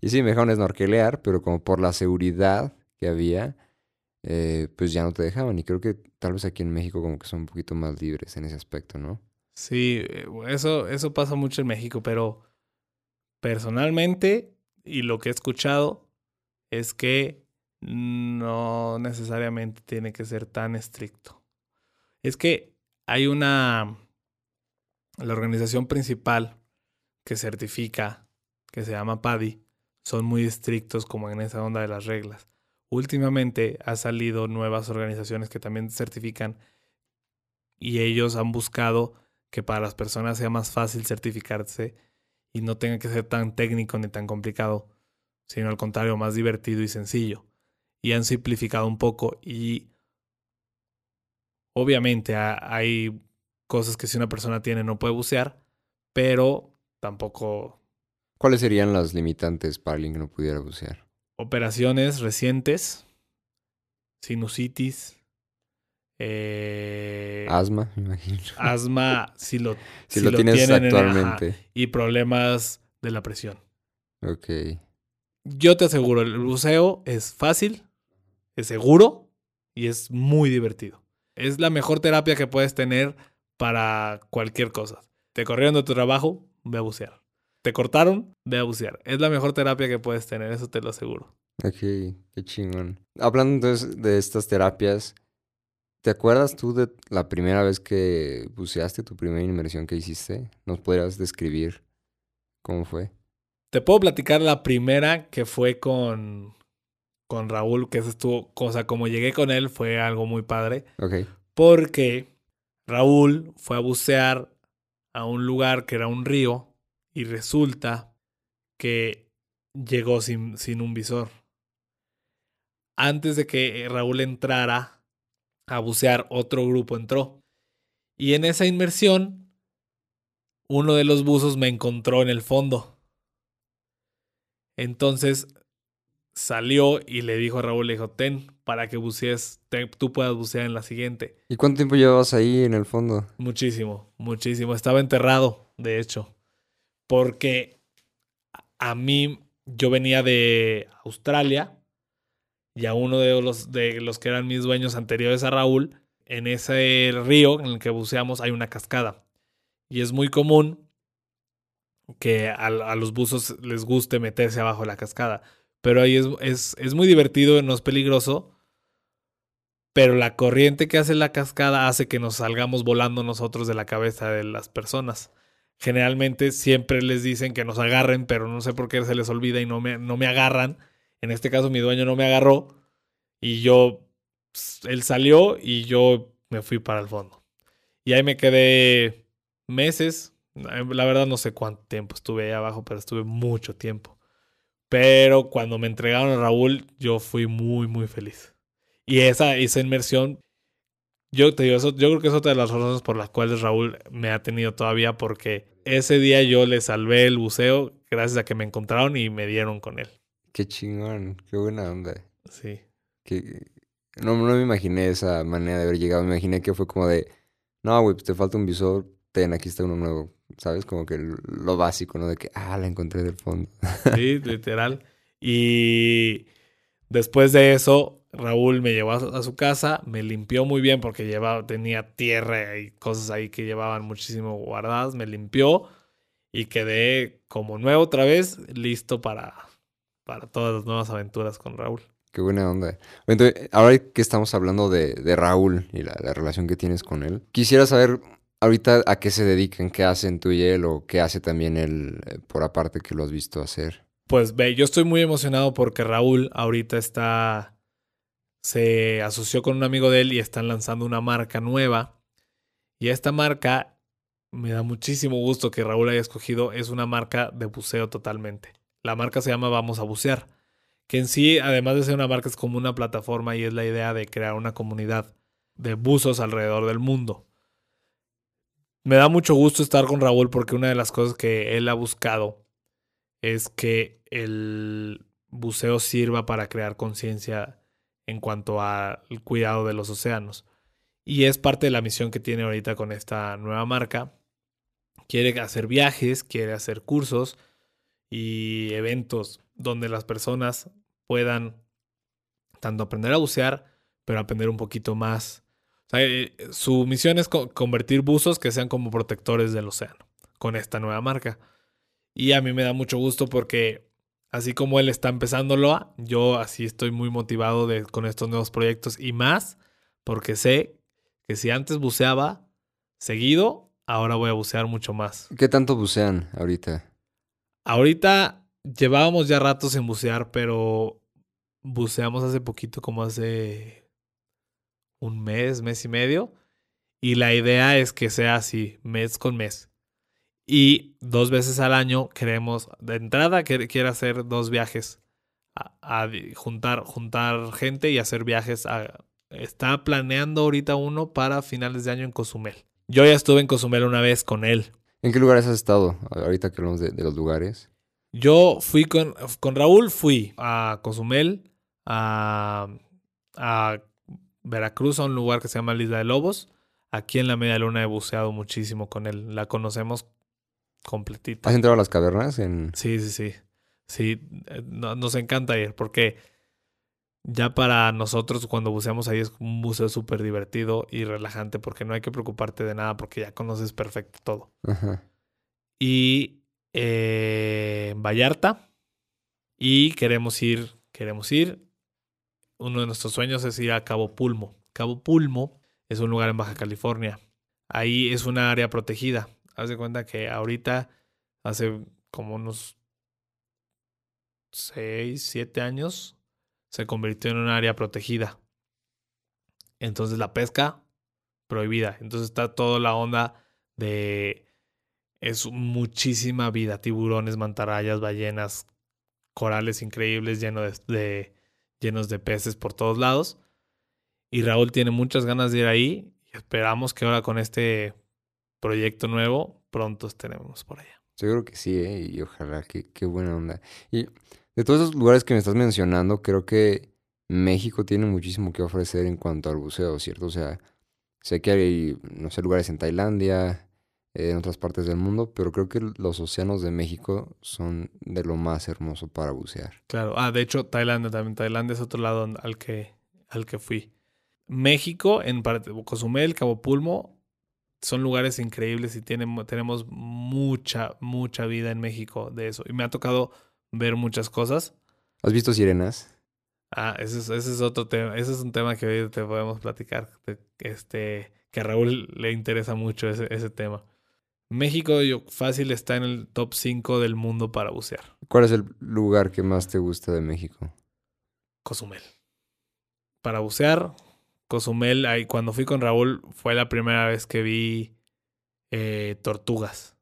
Y sí, me dejaron snorkelear, pero como por la seguridad que había, eh, pues ya no te dejaban. Y creo que tal vez aquí en México como que son un poquito más libres en ese aspecto, ¿no? Sí, eh, eso, eso pasa mucho en México, pero personalmente, y lo que he escuchado, es que no necesariamente tiene que ser tan estricto. Es que hay una, la organización principal que certifica, que se llama PADI, son muy estrictos como en esa onda de las reglas. Últimamente ha salido nuevas organizaciones que también certifican y ellos han buscado que para las personas sea más fácil certificarse y no tenga que ser tan técnico ni tan complicado, sino al contrario, más divertido y sencillo. Y han simplificado un poco y obviamente ha- hay cosas que si una persona tiene no puede bucear, pero tampoco ¿Cuáles serían las limitantes para alguien que no pudiera bucear? Operaciones recientes, sinusitis, eh, Asma, me imagino. asma, si lo, (laughs) si, si lo, tienes tienen en- ajá. actualmente. y problemas de la presión. Ok. Yo te aseguro, el buceo es fácil, es seguro y es muy divertido. Es la mejor terapia que puedes tener para cualquier cosa. Te corrieron de tu trabajo, ve a bucear. Te cortaron, ve a bucear. Es la mejor terapia que puedes tener, eso te lo aseguro. Ok, qué chingón. Hablando entonces de estas terapias, ¿te acuerdas tú de la primera vez que buceaste, tu primera inmersión que hiciste? ¿Nos podrías describir cómo fue? Te puedo platicar la primera que fue con, con Raúl, que esa estuvo, cosa como llegué con él, fue algo muy padre. Ok. Porque Raúl fue a bucear a un lugar que era un río y resulta que llegó sin, sin un visor. Antes de que Raúl entrara a bucear, otro grupo entró. Y en esa inmersión, uno de los buzos me encontró en el fondo. Entonces salió y le dijo a Raúl, le dijo, ten, para que bucees, te- tú puedas bucear en la siguiente. ¿Y cuánto tiempo llevabas ahí en el fondo? Muchísimo, muchísimo. Estaba enterrado, de hecho. Porque a mí, yo venía de Australia y a uno de los, de los que eran mis dueños anteriores a Raúl, en ese río en el que buceamos hay una cascada. Y es muy común que a, los buzos les guste meterse abajo de la cascada. Pero ahí es, es, es muy divertido, no es peligroso. Pero la corriente que hace la cascada hace que nos salgamos volando nosotros de la cabeza de las personas. Generalmente siempre les dicen que nos agarren, pero no sé por qué se les olvida y no me, no me agarran. En este caso mi dueño no me agarró y yo él salió y yo me fui para el fondo. Y ahí me quedé meses. La verdad no sé cuánto tiempo estuve ahí abajo, pero estuve mucho tiempo. Pero cuando me entregaron a Raúl, yo fui muy, muy feliz. Y esa, esa inmersión, yo te digo, eso, yo creo que es otra de las razones por las cuales Raúl me ha tenido todavía, porque ese día yo le salvé el buceo gracias a que me encontraron y me dieron con él. Qué chingón, qué buena onda. Sí. Que, no, no me imaginé esa manera de haber llegado. Me imaginé que fue como de, no, güey, pues te falta un visor, ten, aquí está uno nuevo. ¿Sabes? Como que lo básico, ¿no? De que, ah, la encontré del fondo. Sí, literal. Y después de eso, Raúl me llevó a su casa, me limpió muy bien porque llevaba, tenía tierra y cosas ahí que llevaban muchísimo guardadas, me limpió y quedé como nuevo otra vez, listo para, para todas las nuevas aventuras con Raúl. Qué buena onda. Entonces, ahora que estamos hablando de, de Raúl y la, la, relación que tienes con él, quisiera saber ahorita a qué se dedican, qué hacen tú y él o qué hace también él eh, por aparte que lo has visto hacer. Pues ve, yo estoy muy emocionado porque Raúl ahorita está, se asoció con un amigo de él y están lanzando una marca nueva. Y esta marca, me da muchísimo gusto que Raúl haya escogido, es una marca de buceo totalmente. La marca se llama Vamos a Bucear que en sí, además de ser una marca, es como una plataforma y es la idea de crear una comunidad de buzos alrededor del mundo. Me da mucho gusto estar con Raúl porque una de las cosas que él ha buscado es que el buceo sirva para crear conciencia en cuanto al cuidado de los océanos. Y es parte de la misión que tiene ahorita con esta nueva marca. Quiere hacer viajes, quiere hacer cursos y eventos donde las personas puedan tanto aprender a bucear, pero aprender un poquito más. Eh, su misión es convertir buzos que sean como protectores del océano con esta nueva marca. Y a mí me da mucho gusto porque así como él está empezándolo, yo así estoy muy motivado de, con estos nuevos proyectos y más porque sé que si antes buceaba seguido, ahora voy a bucear mucho más. ¿Qué tanto bucean ahorita? Ahorita llevábamos ya rato sin bucear, pero buceamos hace poquito, como hace un mes, mes y medio. Y la idea es que sea así, mes con mes. Y dos veces al año queremos, de entrada, quiere hacer dos viajes. A, juntar, juntar gente y hacer viajes. está planeando ahorita uno para finales de año en Cozumel. Yo ya estuve en Cozumel una vez con él. ¿En qué lugares has estado? Ahorita que hablamos de los lugares. Yo fui con, con Raúl, fui a Cozumel, a, a Veracruz, a un lugar que se llama Isla de Lobos. Aquí en la Media Luna he buceado muchísimo con él. La conocemos completita. ¿Has entrado a las cavernas? En... Sí, sí, sí. Sí, eh, nos encanta ir porque ya para nosotros cuando buceamos ahí es un buceo súper divertido y relajante porque no hay que preocuparte de nada porque ya conoces perfecto todo. Ajá. Y eh, Vallarta y queremos ir, queremos ir. Uno de nuestros sueños es ir a Cabo Pulmo. Cabo Pulmo es un lugar en Baja California. Ahí es una área protegida. Haz de cuenta que ahorita, hace como unos 6, 7 años, se convirtió en un área protegida. Entonces la pesca prohibida. Entonces está toda la onda de es muchísima vida. Tiburones, mantarrayas, ballenas, corales increíbles de, llenos de peces por todos lados. Y Raúl tiene muchas ganas de ir ahí. Esperamos que ahora con este proyecto nuevo pronto estaremos por allá. Seguro que sí, ¿eh? y ojalá, que qué buena onda. Y de todos esos lugares que me estás mencionando, creo que México tiene muchísimo que ofrecer en cuanto al buceo, ¿cierto? O sea, sé que hay, no sé, lugares en Tailandia, en otras partes del mundo, pero creo que los océanos de México son de lo más hermoso para bucear. Claro, ah, de hecho Tailandia también, Tailandia es otro lado al que, al que fui. México, en Cozumel, Cabo Pulmo, son lugares increíbles y tienen, tenemos mucha, mucha vida en México de eso. Y me ha tocado ver muchas cosas. ¿Has visto sirenas? Ah, ese es, ese es otro tema. Ese es un tema que hoy te podemos platicar. este, que a Raúl le interesa mucho ese, ese tema. México yo, fácil está en el top 5 del mundo para bucear. ¿Cuál es el lugar que más te gusta de México? Cozumel. Para bucear, Cozumel, ahí, cuando fui con Raúl, fue la primera vez que vi eh, tortugas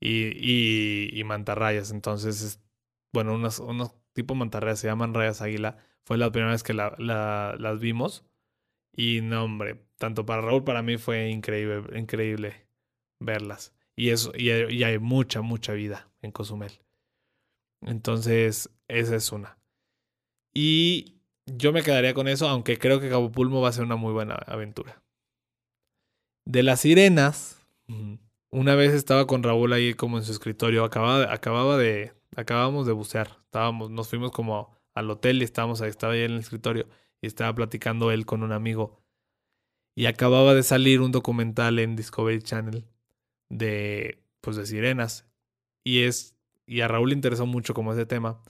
y, y, y, mantarrayas. Entonces, bueno, unos, unos tipo mantarrayas se llaman rayas águila. Fue la primera vez que la, la, las vimos. Y no, hombre, tanto para Raúl, para mí fue increíble, increíble verlas. Y, eso, y, y hay mucha, mucha vida en Cozumel. Entonces, esa es una. Y yo me quedaría con eso, aunque creo que Cabo Pulmo va a ser una muy buena aventura. De las sirenas, una vez estaba con Raúl ahí como en su escritorio, acababa, acababa de, acabamos de bucear, estábamos, nos fuimos como al hotel y estábamos ahí, estaba ahí en el escritorio y estaba platicando él con un amigo. Y acababa de salir un documental en Discovery Channel de, pues de sirenas. Y es, y a Raúl le interesó mucho como ese tema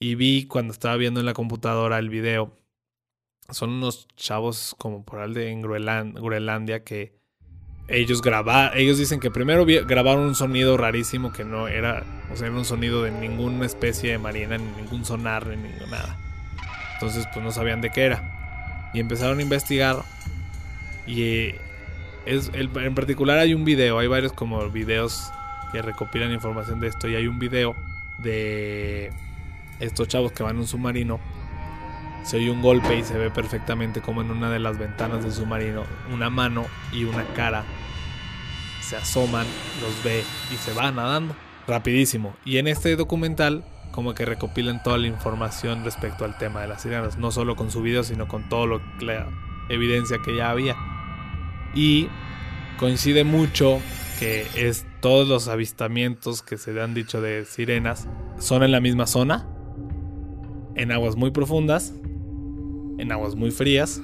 y vi cuando estaba viendo en la computadora el video. Son unos chavos como por ahí de en Groenlandia que ellos grabaron, ellos dicen que primero grabaron un sonido rarísimo que no era, o sea, era un sonido de ninguna especie de marina, ni ningún sonar, ni nada. Entonces, pues no sabían de qué era. Y empezaron a investigar. Y es, en particular hay un video, hay varios como videos que recopilan información de esto. Y hay un video de estos chavos que van en un submarino, se oye un golpe y se ve perfectamente como en una de las ventanas del submarino una mano y una cara se asoman, los ve y se va nadando rapidísimo. Y en este documental como que recopilan toda la información respecto al tema de las sirenas, no solo con su video, sino con todo lo la evidencia que ya había. Y coincide mucho que es todos los avistamientos que se han dicho de sirenas son en la misma zona, en aguas muy profundas, en aguas muy frías.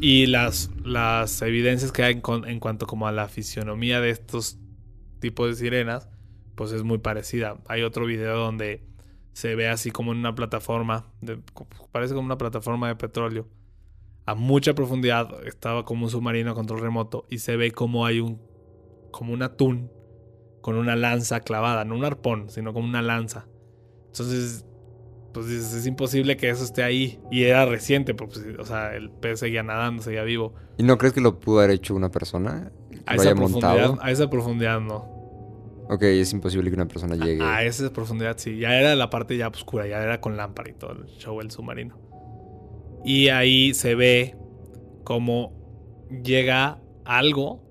Y las, las evidencias que hay en, cuanto como a la fisionomía de estos tipos de sirenas, pues es muy parecida. Hay otro video donde se ve así como en una plataforma, parece como una plataforma de petróleo. A mucha profundidad estaba como un submarino a control remoto y se ve como hay un, como un atún con una lanza clavada, no un arpón, sino como una lanza. Entonces pues dices, es imposible que eso esté ahí. Y era reciente, porque, pues, o sea, el pez seguía nadando, seguía vivo. ¿Y no crees que lo pudo haber hecho una persona? A esa, profundidad, a esa profundidad no. Ok, es imposible que una persona llegue. A, esa profundidad sí. Ya era la parte ya oscura, ya era con lámpara y todo el show el submarino. Y ahí se ve como llega algo,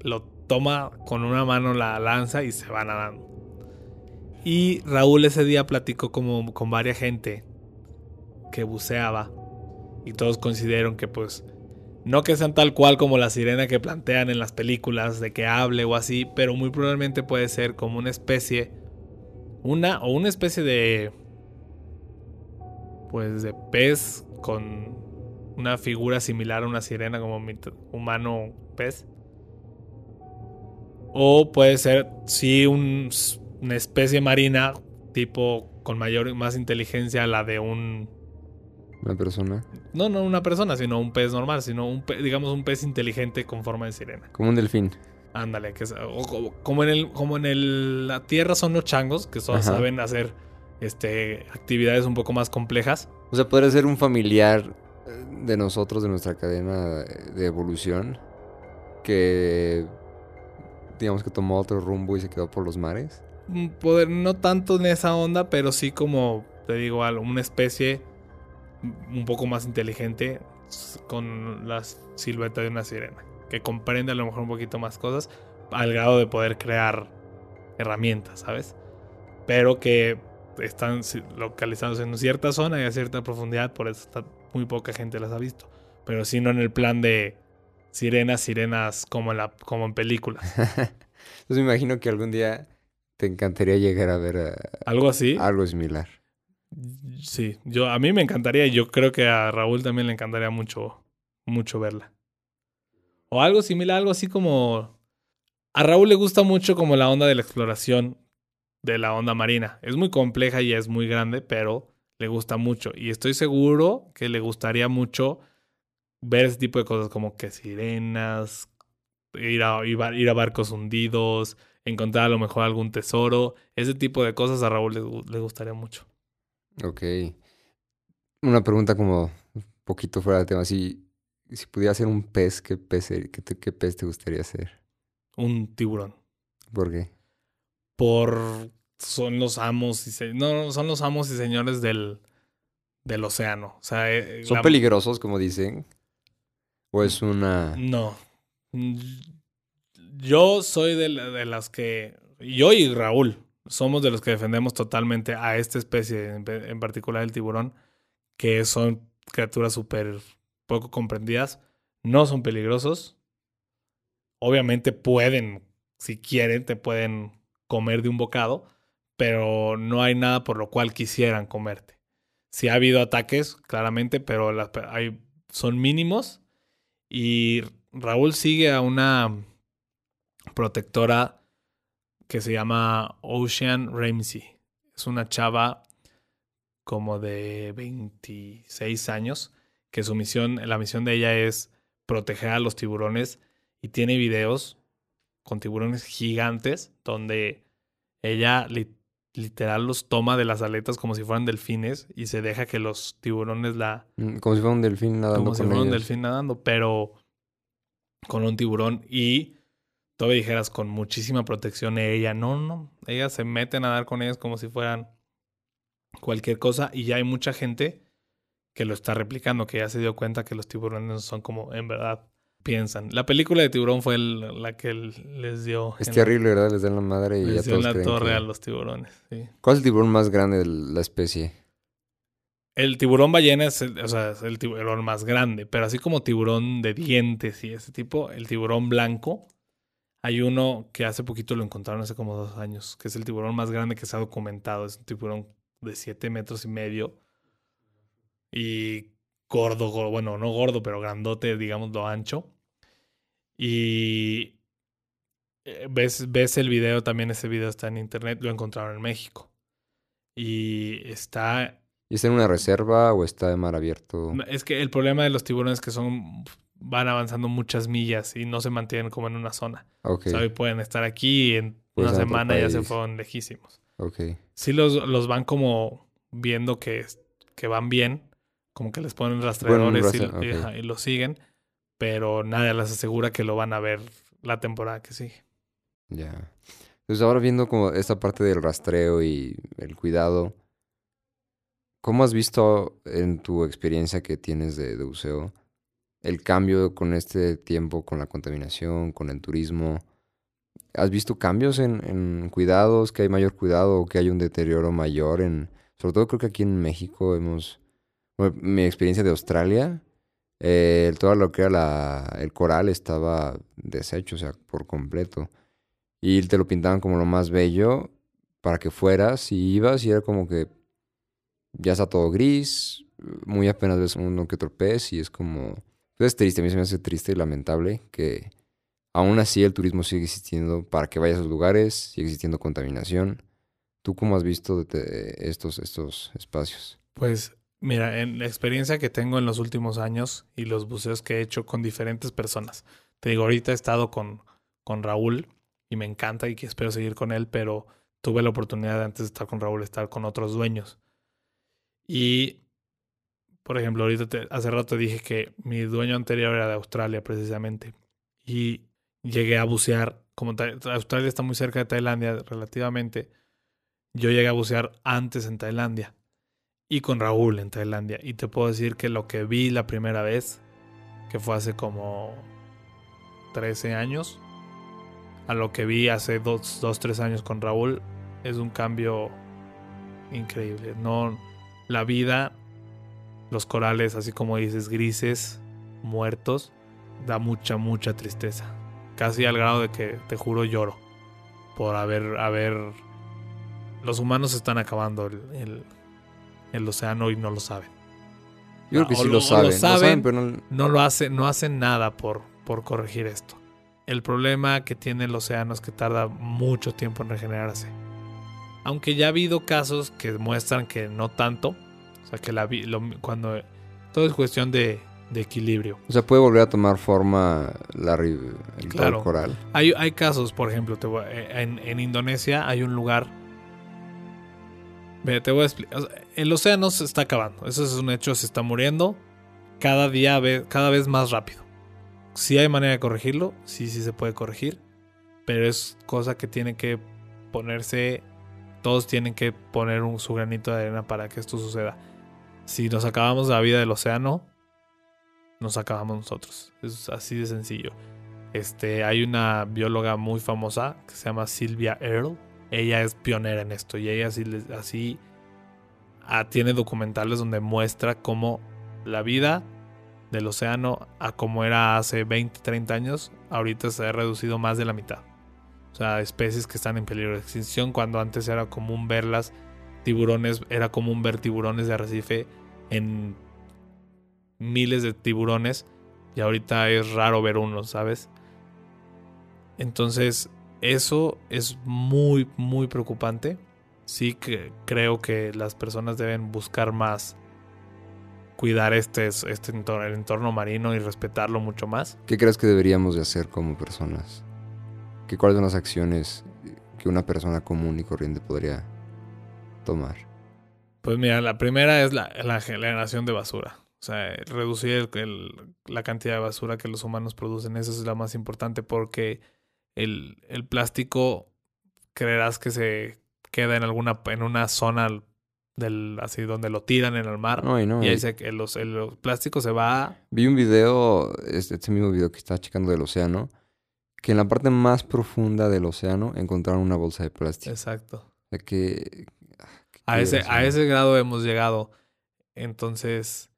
lo toma con una mano la lanza y se va nadando. Y Raúl ese día platicó como con varias gente que buceaba. Y todos consideraron que pues no que sean tal cual como la sirena que plantean en las películas de que hable o así, pero muy probablemente puede ser como una especie una o una especie de pues de pez con una figura similar a una sirena como humano pez. O puede ser sí un una especie marina tipo con mayor más inteligencia la de un una persona. No, no una persona, sino un pez normal, sino un digamos un pez inteligente con forma de sirena. Como un delfín. Ándale, que como en el como en el la tierra son los changos que solo saben hacer este actividades un poco más complejas. O sea, podría ser un familiar eh, de nosotros de nuestra cadena de evolución que digamos que tomó otro rumbo y se quedó por los mares poder, no tanto en esa onda, pero sí como, te digo, una especie un poco más inteligente con la silueta de una sirena, que comprende a lo mejor un poquito más cosas al grado de poder crear herramientas, ¿sabes? Pero que están localizados en cierta zona y a cierta profundidad, por eso muy poca gente las ha visto. Pero sí no en el plan de sirenas, sirenas como en, la, como en películas. Entonces (laughs) me imagino que algún día te encantaría llegar a ver algo así. Algo similar. Sí, yo a mí me encantaría y yo creo que a Raúl también le encantaría mucho mucho verla. O algo similar, algo así como a Raúl le gusta mucho como la onda de la exploración de la onda marina. Es muy compleja y es muy grande, pero le gusta mucho y estoy seguro que le gustaría mucho ver ese tipo de cosas como que sirenas, ir a, ir a barcos hundidos, encontrar a lo mejor algún tesoro. Ese tipo de cosas a Raúl le, gustaría mucho. Ok. Una pregunta como poquito fuera de tema, si, si pudiera ser un pez, ¿qué pez, ser- qué, te- qué pez te gustaría ser? Un tiburón. ¿Por qué? Por son los amos y se- no, son los amos y señores del, del océano. O sea, eh, ¿Son la- peligrosos, como dicen? ¿O es una...? No. Yo soy de, de las que. Yo y Raúl somos de los que defendemos totalmente a esta especie, en, particular el tiburón, que son criaturas súper poco comprendidas. No son peligrosos. Obviamente pueden, si quieren, te pueden comer de un bocado, pero no hay nada por lo cual quisieran comerte. Sí ha habido ataques, claramente, pero hay, son mínimos. Y Raúl sigue a una protectora que se llama Ocean Ramsey. Es una chava como de 26 años, que su misión, la misión de ella es proteger a los tiburones y tiene videos con tiburones gigantes donde ella li- literal los toma de las aletas como si fueran delfines y se deja que los tiburones la, Mm, Como si fuera un delfín nadando como si fuera un delfín nadando, pero con un tiburón y todavía dijeras con muchísima protección ella, no, no, ella se mete a nadar con ellos como si fueran cualquier cosa y ya hay mucha gente que lo está replicando, que ya se dio cuenta que los tiburones son como en verdad piensan. La película de tiburón fue el- la que les dio Es terrible, ¿verdad? Les dan la madre y la, ya les dio todos la creen torre que- a los tiburones. sí. ¿Cuál es el tiburón más grande de la especie? El tiburón ballena es el, o sea, es el tiburón más grande, pero así como tiburón de dientes y ese tipo, el tiburón blanco, hay uno que hace poquito lo encontraron hace como dos años, que es el tiburón más grande que se ha documentado. Es un tiburón de siete metros y medio y gordo, gordo, bueno, no gordo, pero grandote, digamos, lo ancho. Y eh, ves, ves el video, también ese video está en internet, lo encontraron en México. Y está ¿Y está en una reserva o está de mar abierto? Es que el problema de los tiburones es que son van avanzando muchas millas y no se mantienen como en una zona. Ok, O sea, hoy pueden estar aquí y en Pues una semana ya se fueron lejísimos. ok. Sí los, los van como viendo que, que van bien, como que les ponen rastreadores y, rastre- y- ok. ajá, y los siguen, pero nadie les asegura que lo van a ver la temporada que sigue. Ya. Entonces ahora viendo como esta parte del rastreo y el cuidado, ¿cómo has visto en tu experiencia que tienes de, de buceo el cambio con este tiempo, con la contaminación, con el turismo? ¿Has visto cambios en, en cuidados, que hay mayor cuidado o que hay un deterioro mayor en... Sobre todo creo que aquí en México hemos... mi experiencia de Australia, eh, todo lo que era la, el coral estaba deshecho, o sea, por completo. Y te lo pintaban como lo más bello para que fueras y ibas y era como que ya está todo gris, muy apenas ves uno que otro pez y es como... pues es triste, a mí se me hace triste y lamentable que aún así el turismo sigue existiendo para que vayas a esos lugares, sigue existiendo contaminación. ¿Tú cómo has visto estos, estos espacios? Pues mira, en la experiencia que tengo en los últimos años y los buceos que he hecho con diferentes personas. Te digo, ahorita he estado con, con Raúl y me encanta y que espero seguir con él, pero tuve la oportunidad de antes de estar con Raúl estar con otros dueños. Y, por ejemplo, ahorita hace rato dije que mi dueño anterior era de Australia precisamente. Y llegué a bucear, como Australia está muy cerca de Tailandia relativamente, yo llegué a bucear antes en Tailandia y con Raúl en Tailandia. Y te puedo decir que lo que vi la primera vez, que fue hace como 13 años, a lo que vi hace 2, 3 años con Raúl, es un cambio increíble. No, la vida, los corales, así como dices, grises, muertos, da mucha, mucha tristeza. Casi al grado de que, te juro, lloro por haber, haber... Los humanos están acabando el, el, el océano y no lo saben. Yo creo que o sí lo- lo o lo saben, lo saben, saben, pero no... No lo hacen, no hacen nada por, por corregir esto. El problema que tiene el océano es que tarda mucho tiempo en regenerarse. Aunque ya ha habido casos que muestran que no tanto. O sea, que la lo- cuando todo es cuestión de, de equilibrio. O sea, puede volver a tomar forma la, el Claro. coral. Hay, hay casos, por ejemplo, te voy a- eh, en, en Indonesia hay un lugar. Ve, te voy a explicar. o sea, el océano se está acabando. Eso es un hecho, se está muriendo. cada día, cada vez más rápido. Si hay manera de corregirlo, sí, sí se puede corregir, pero es cosa que tiene que ponerse, todos tienen que poner un, su granito de arena para que esto suceda. Si nos acabamos la vida del océano, nos acabamos nosotros. Es así de sencillo. Este, hay una bióloga muy famosa que se llama Sylvia Earle. Ella es pionera en esto y ella así, así ah, tiene documentales donde muestra cómo la vida del océano a como era hace 20, 30 años, ahorita se ha reducido más de la mitad. O sea, especies que están en peligro de extinción cuando antes era común verlas, tiburones, era común ver tiburones de arrecife en miles de tiburones y ahorita es raro ver uno, ¿sabes? Entonces, eso es muy, muy preocupante. Sí que creo que las personas deben buscar más cuidar este, este entorno, el entorno marino y respetarlo mucho más. ¿Qué crees que deberíamos de hacer como personas? ¿Qué, ¿Cuáles son las acciones que una persona común y corriente podría tomar? Pues mira, la primera es la, generación de basura. O sea, reducir la cantidad de basura que los humanos producen. Eso es la más importante porque el, el plástico creerás que se queda en alguna en una zona del así donde lo tiran en el mar y ahí se, el, el, plástico se va vi un video este, este, mismo video que estaba checando del océano que en la parte más profunda del océano encontraron una bolsa de plástico exacto o sea que a ese a ese grado hemos llegado entonces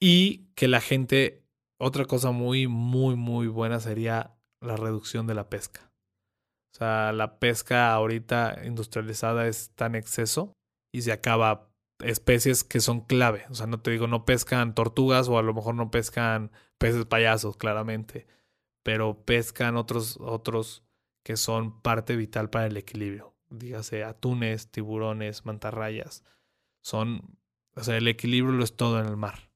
y que la gente otra cosa muy muy muy buena sería la reducción de la pesca o sea la pesca ahorita industrializada está en exceso y se acaba especies que son clave. O sea, no te digo, no pescan tortugas o a lo mejor no pescan peces payasos, claramente, pero pescan otros, otros que son parte vital para el equilibrio. Dígase atunes, tiburones, mantarrayas. Son, o sea, el equilibrio lo es todo en el mar.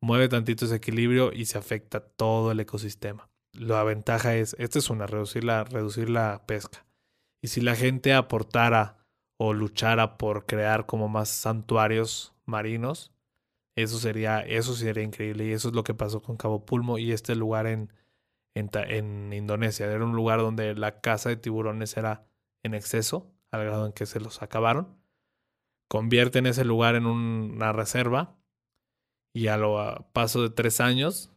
Mueve tantito ese equilibrio y se afecta todo el ecosistema. La ventaja es, esta es una, reducir la, reducir la pesca. Y si la gente aportara o luchara por crear como más santuarios marinos, eso sería, eso sería increíble. Y eso es lo que pasó con Cabo Pulmo y este lugar en, en, Indonesia. Era un lugar donde la caza de tiburones era en exceso, al grado en que se los acabaron. Convierten ese lugar en una reserva y a lo paso de tres años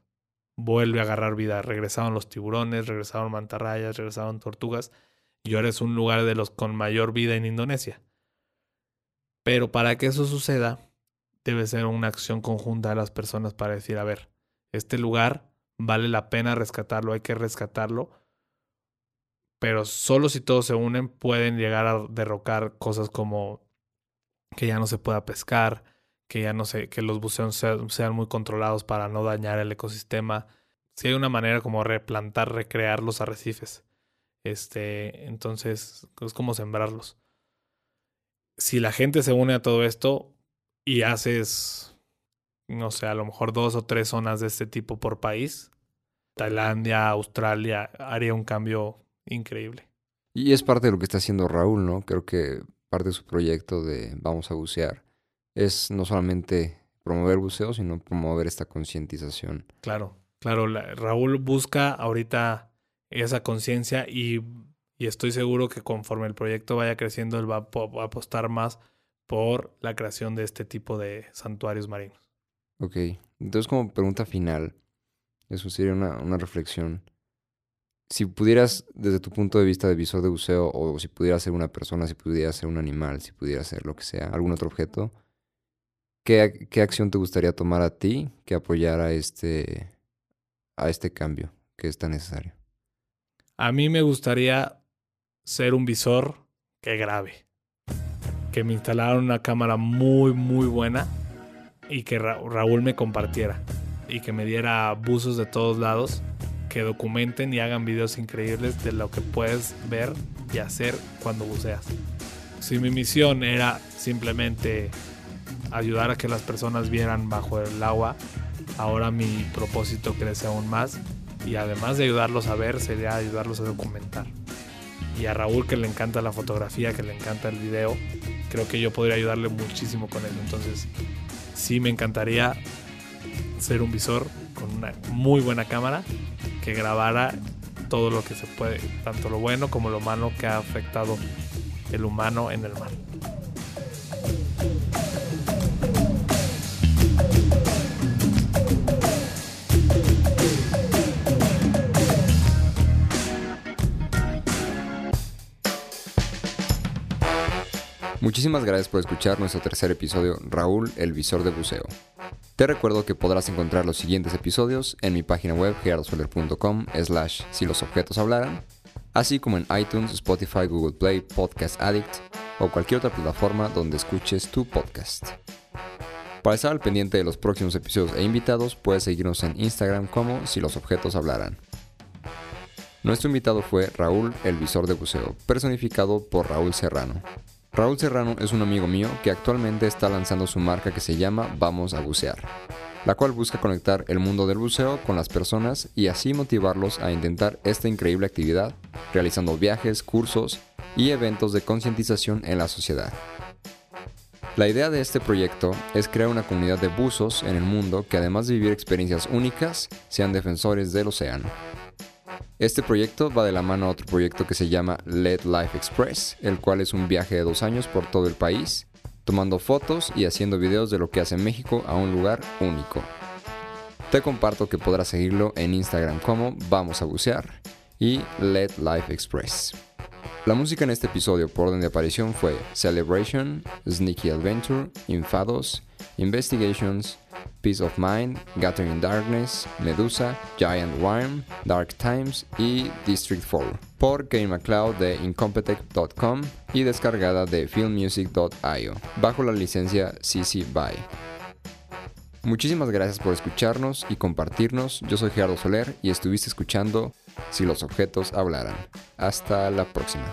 vuelve a agarrar vida. Regresaron los tiburones, regresaron mantarrayas, regresaron tortugas y ahora es un lugar de los con mayor vida en Indonesia. Pero para que eso suceda, debe ser una acción conjunta de las personas para decir, a ver, este lugar vale la pena rescatarlo, hay que rescatarlo, pero solo si todos se unen pueden llegar a derrocar cosas como que ya no se pueda pescar, que ya no sé, que los buceos sean, sean muy controlados para no dañar el ecosistema. Si hay una manera como replantar, recrear los arrecifes. Este, entonces, es como sembrarlos. Si la gente se une a todo esto y haces, no sé, a lo mejor dos o tres zonas de este tipo por país, Tailandia, Australia, haría un cambio increíble. Y es parte de lo que está haciendo Raúl, ¿no? Creo que parte de su proyecto de Vamos a bucear es no solamente promover buceo, sino promover esta concientización. Claro, claro. Raúl busca ahorita esa conciencia y, estoy seguro que conforme el proyecto vaya creciendo, él va a, apostar más por la creación de este tipo de santuarios marinos. Ok, entonces como pregunta final, eso sería una, una reflexión. Si pudieras, desde tu punto de vista de visor de buceo, o si pudieras ser una persona, si pudieras ser un animal, si pudieras ser lo que sea, algún otro objeto, ¿qué, qué acción te gustaría tomar a ti que apoyara este, a este cambio que es tan necesario? A mí me gustaría ser un visor que grabe. Que me instalaran una cámara muy, muy buena y que Raúl me compartiera. Y que me diera buzos de todos lados que documenten y hagan videos increíbles de lo que puedes ver y hacer cuando buceas. Si mi misión era simplemente ayudar a que las personas vieran bajo el agua, ahora mi propósito crece aún más y además de ayudarlos a ver, sería ayudarlos a documentar. Y a Raúl que le encanta la fotografía, que le encanta el video, creo que yo podría ayudarle muchísimo con él. Entonces, sí me encantaría ser un visor con una muy buena cámara que grabara todo lo que se puede, tanto lo bueno como lo malo que ha afectado el humano en el mar. Muchísimas gracias por escuchar nuestro tercer episodio, Raúl, el visor de buceo. Te recuerdo que podrás encontrar los siguientes episodios en mi página web gerardosoler.com slash si los objetos hablaran, así como en iTunes, Spotify, Google Play, Podcast Addict o cualquier otra plataforma donde escuches tu podcast. Para estar al pendiente de los próximos episodios e invitados, puedes seguirnos en Instagram como si los objetos hablaran. Nuestro invitado fue Raúl, el visor de buceo, personificado por Raúl Serrano. Raúl Serrano es un amigo mío que actualmente está lanzando su marca que se llama Vamos a Bucear, la cual busca conectar el mundo del buceo con las personas y así motivarlos a intentar esta increíble actividad, realizando viajes, cursos y eventos de concientización en la sociedad. La idea de este proyecto es crear una comunidad de buzos en el mundo que además de vivir experiencias únicas, sean defensores del océano. Este proyecto va de la mano a otro proyecto que se llama Let Life Express, el cual es un viaje de dos años por todo el país, tomando fotos y haciendo videos de lo que hace México a un lugar único. Te comparto que podrás seguirlo en Instagram como Vamos a Bucear y Let Life Express. La música en este episodio por orden de aparición fue Celebration, Sneaky Adventure, Infados, Investigations, Peace of Mind, Gathering Darkness, Medusa, Giant Worm, Dark Times y District 4 por Kane MacLeod de Incompetech.com y descargada de filmmusic.io bajo la licencia CC BY. Muchísimas gracias por escucharnos y compartirnos. Yo soy Gerardo Soler y estuviste escuchando Si los objetos hablaran. Hasta la próxima.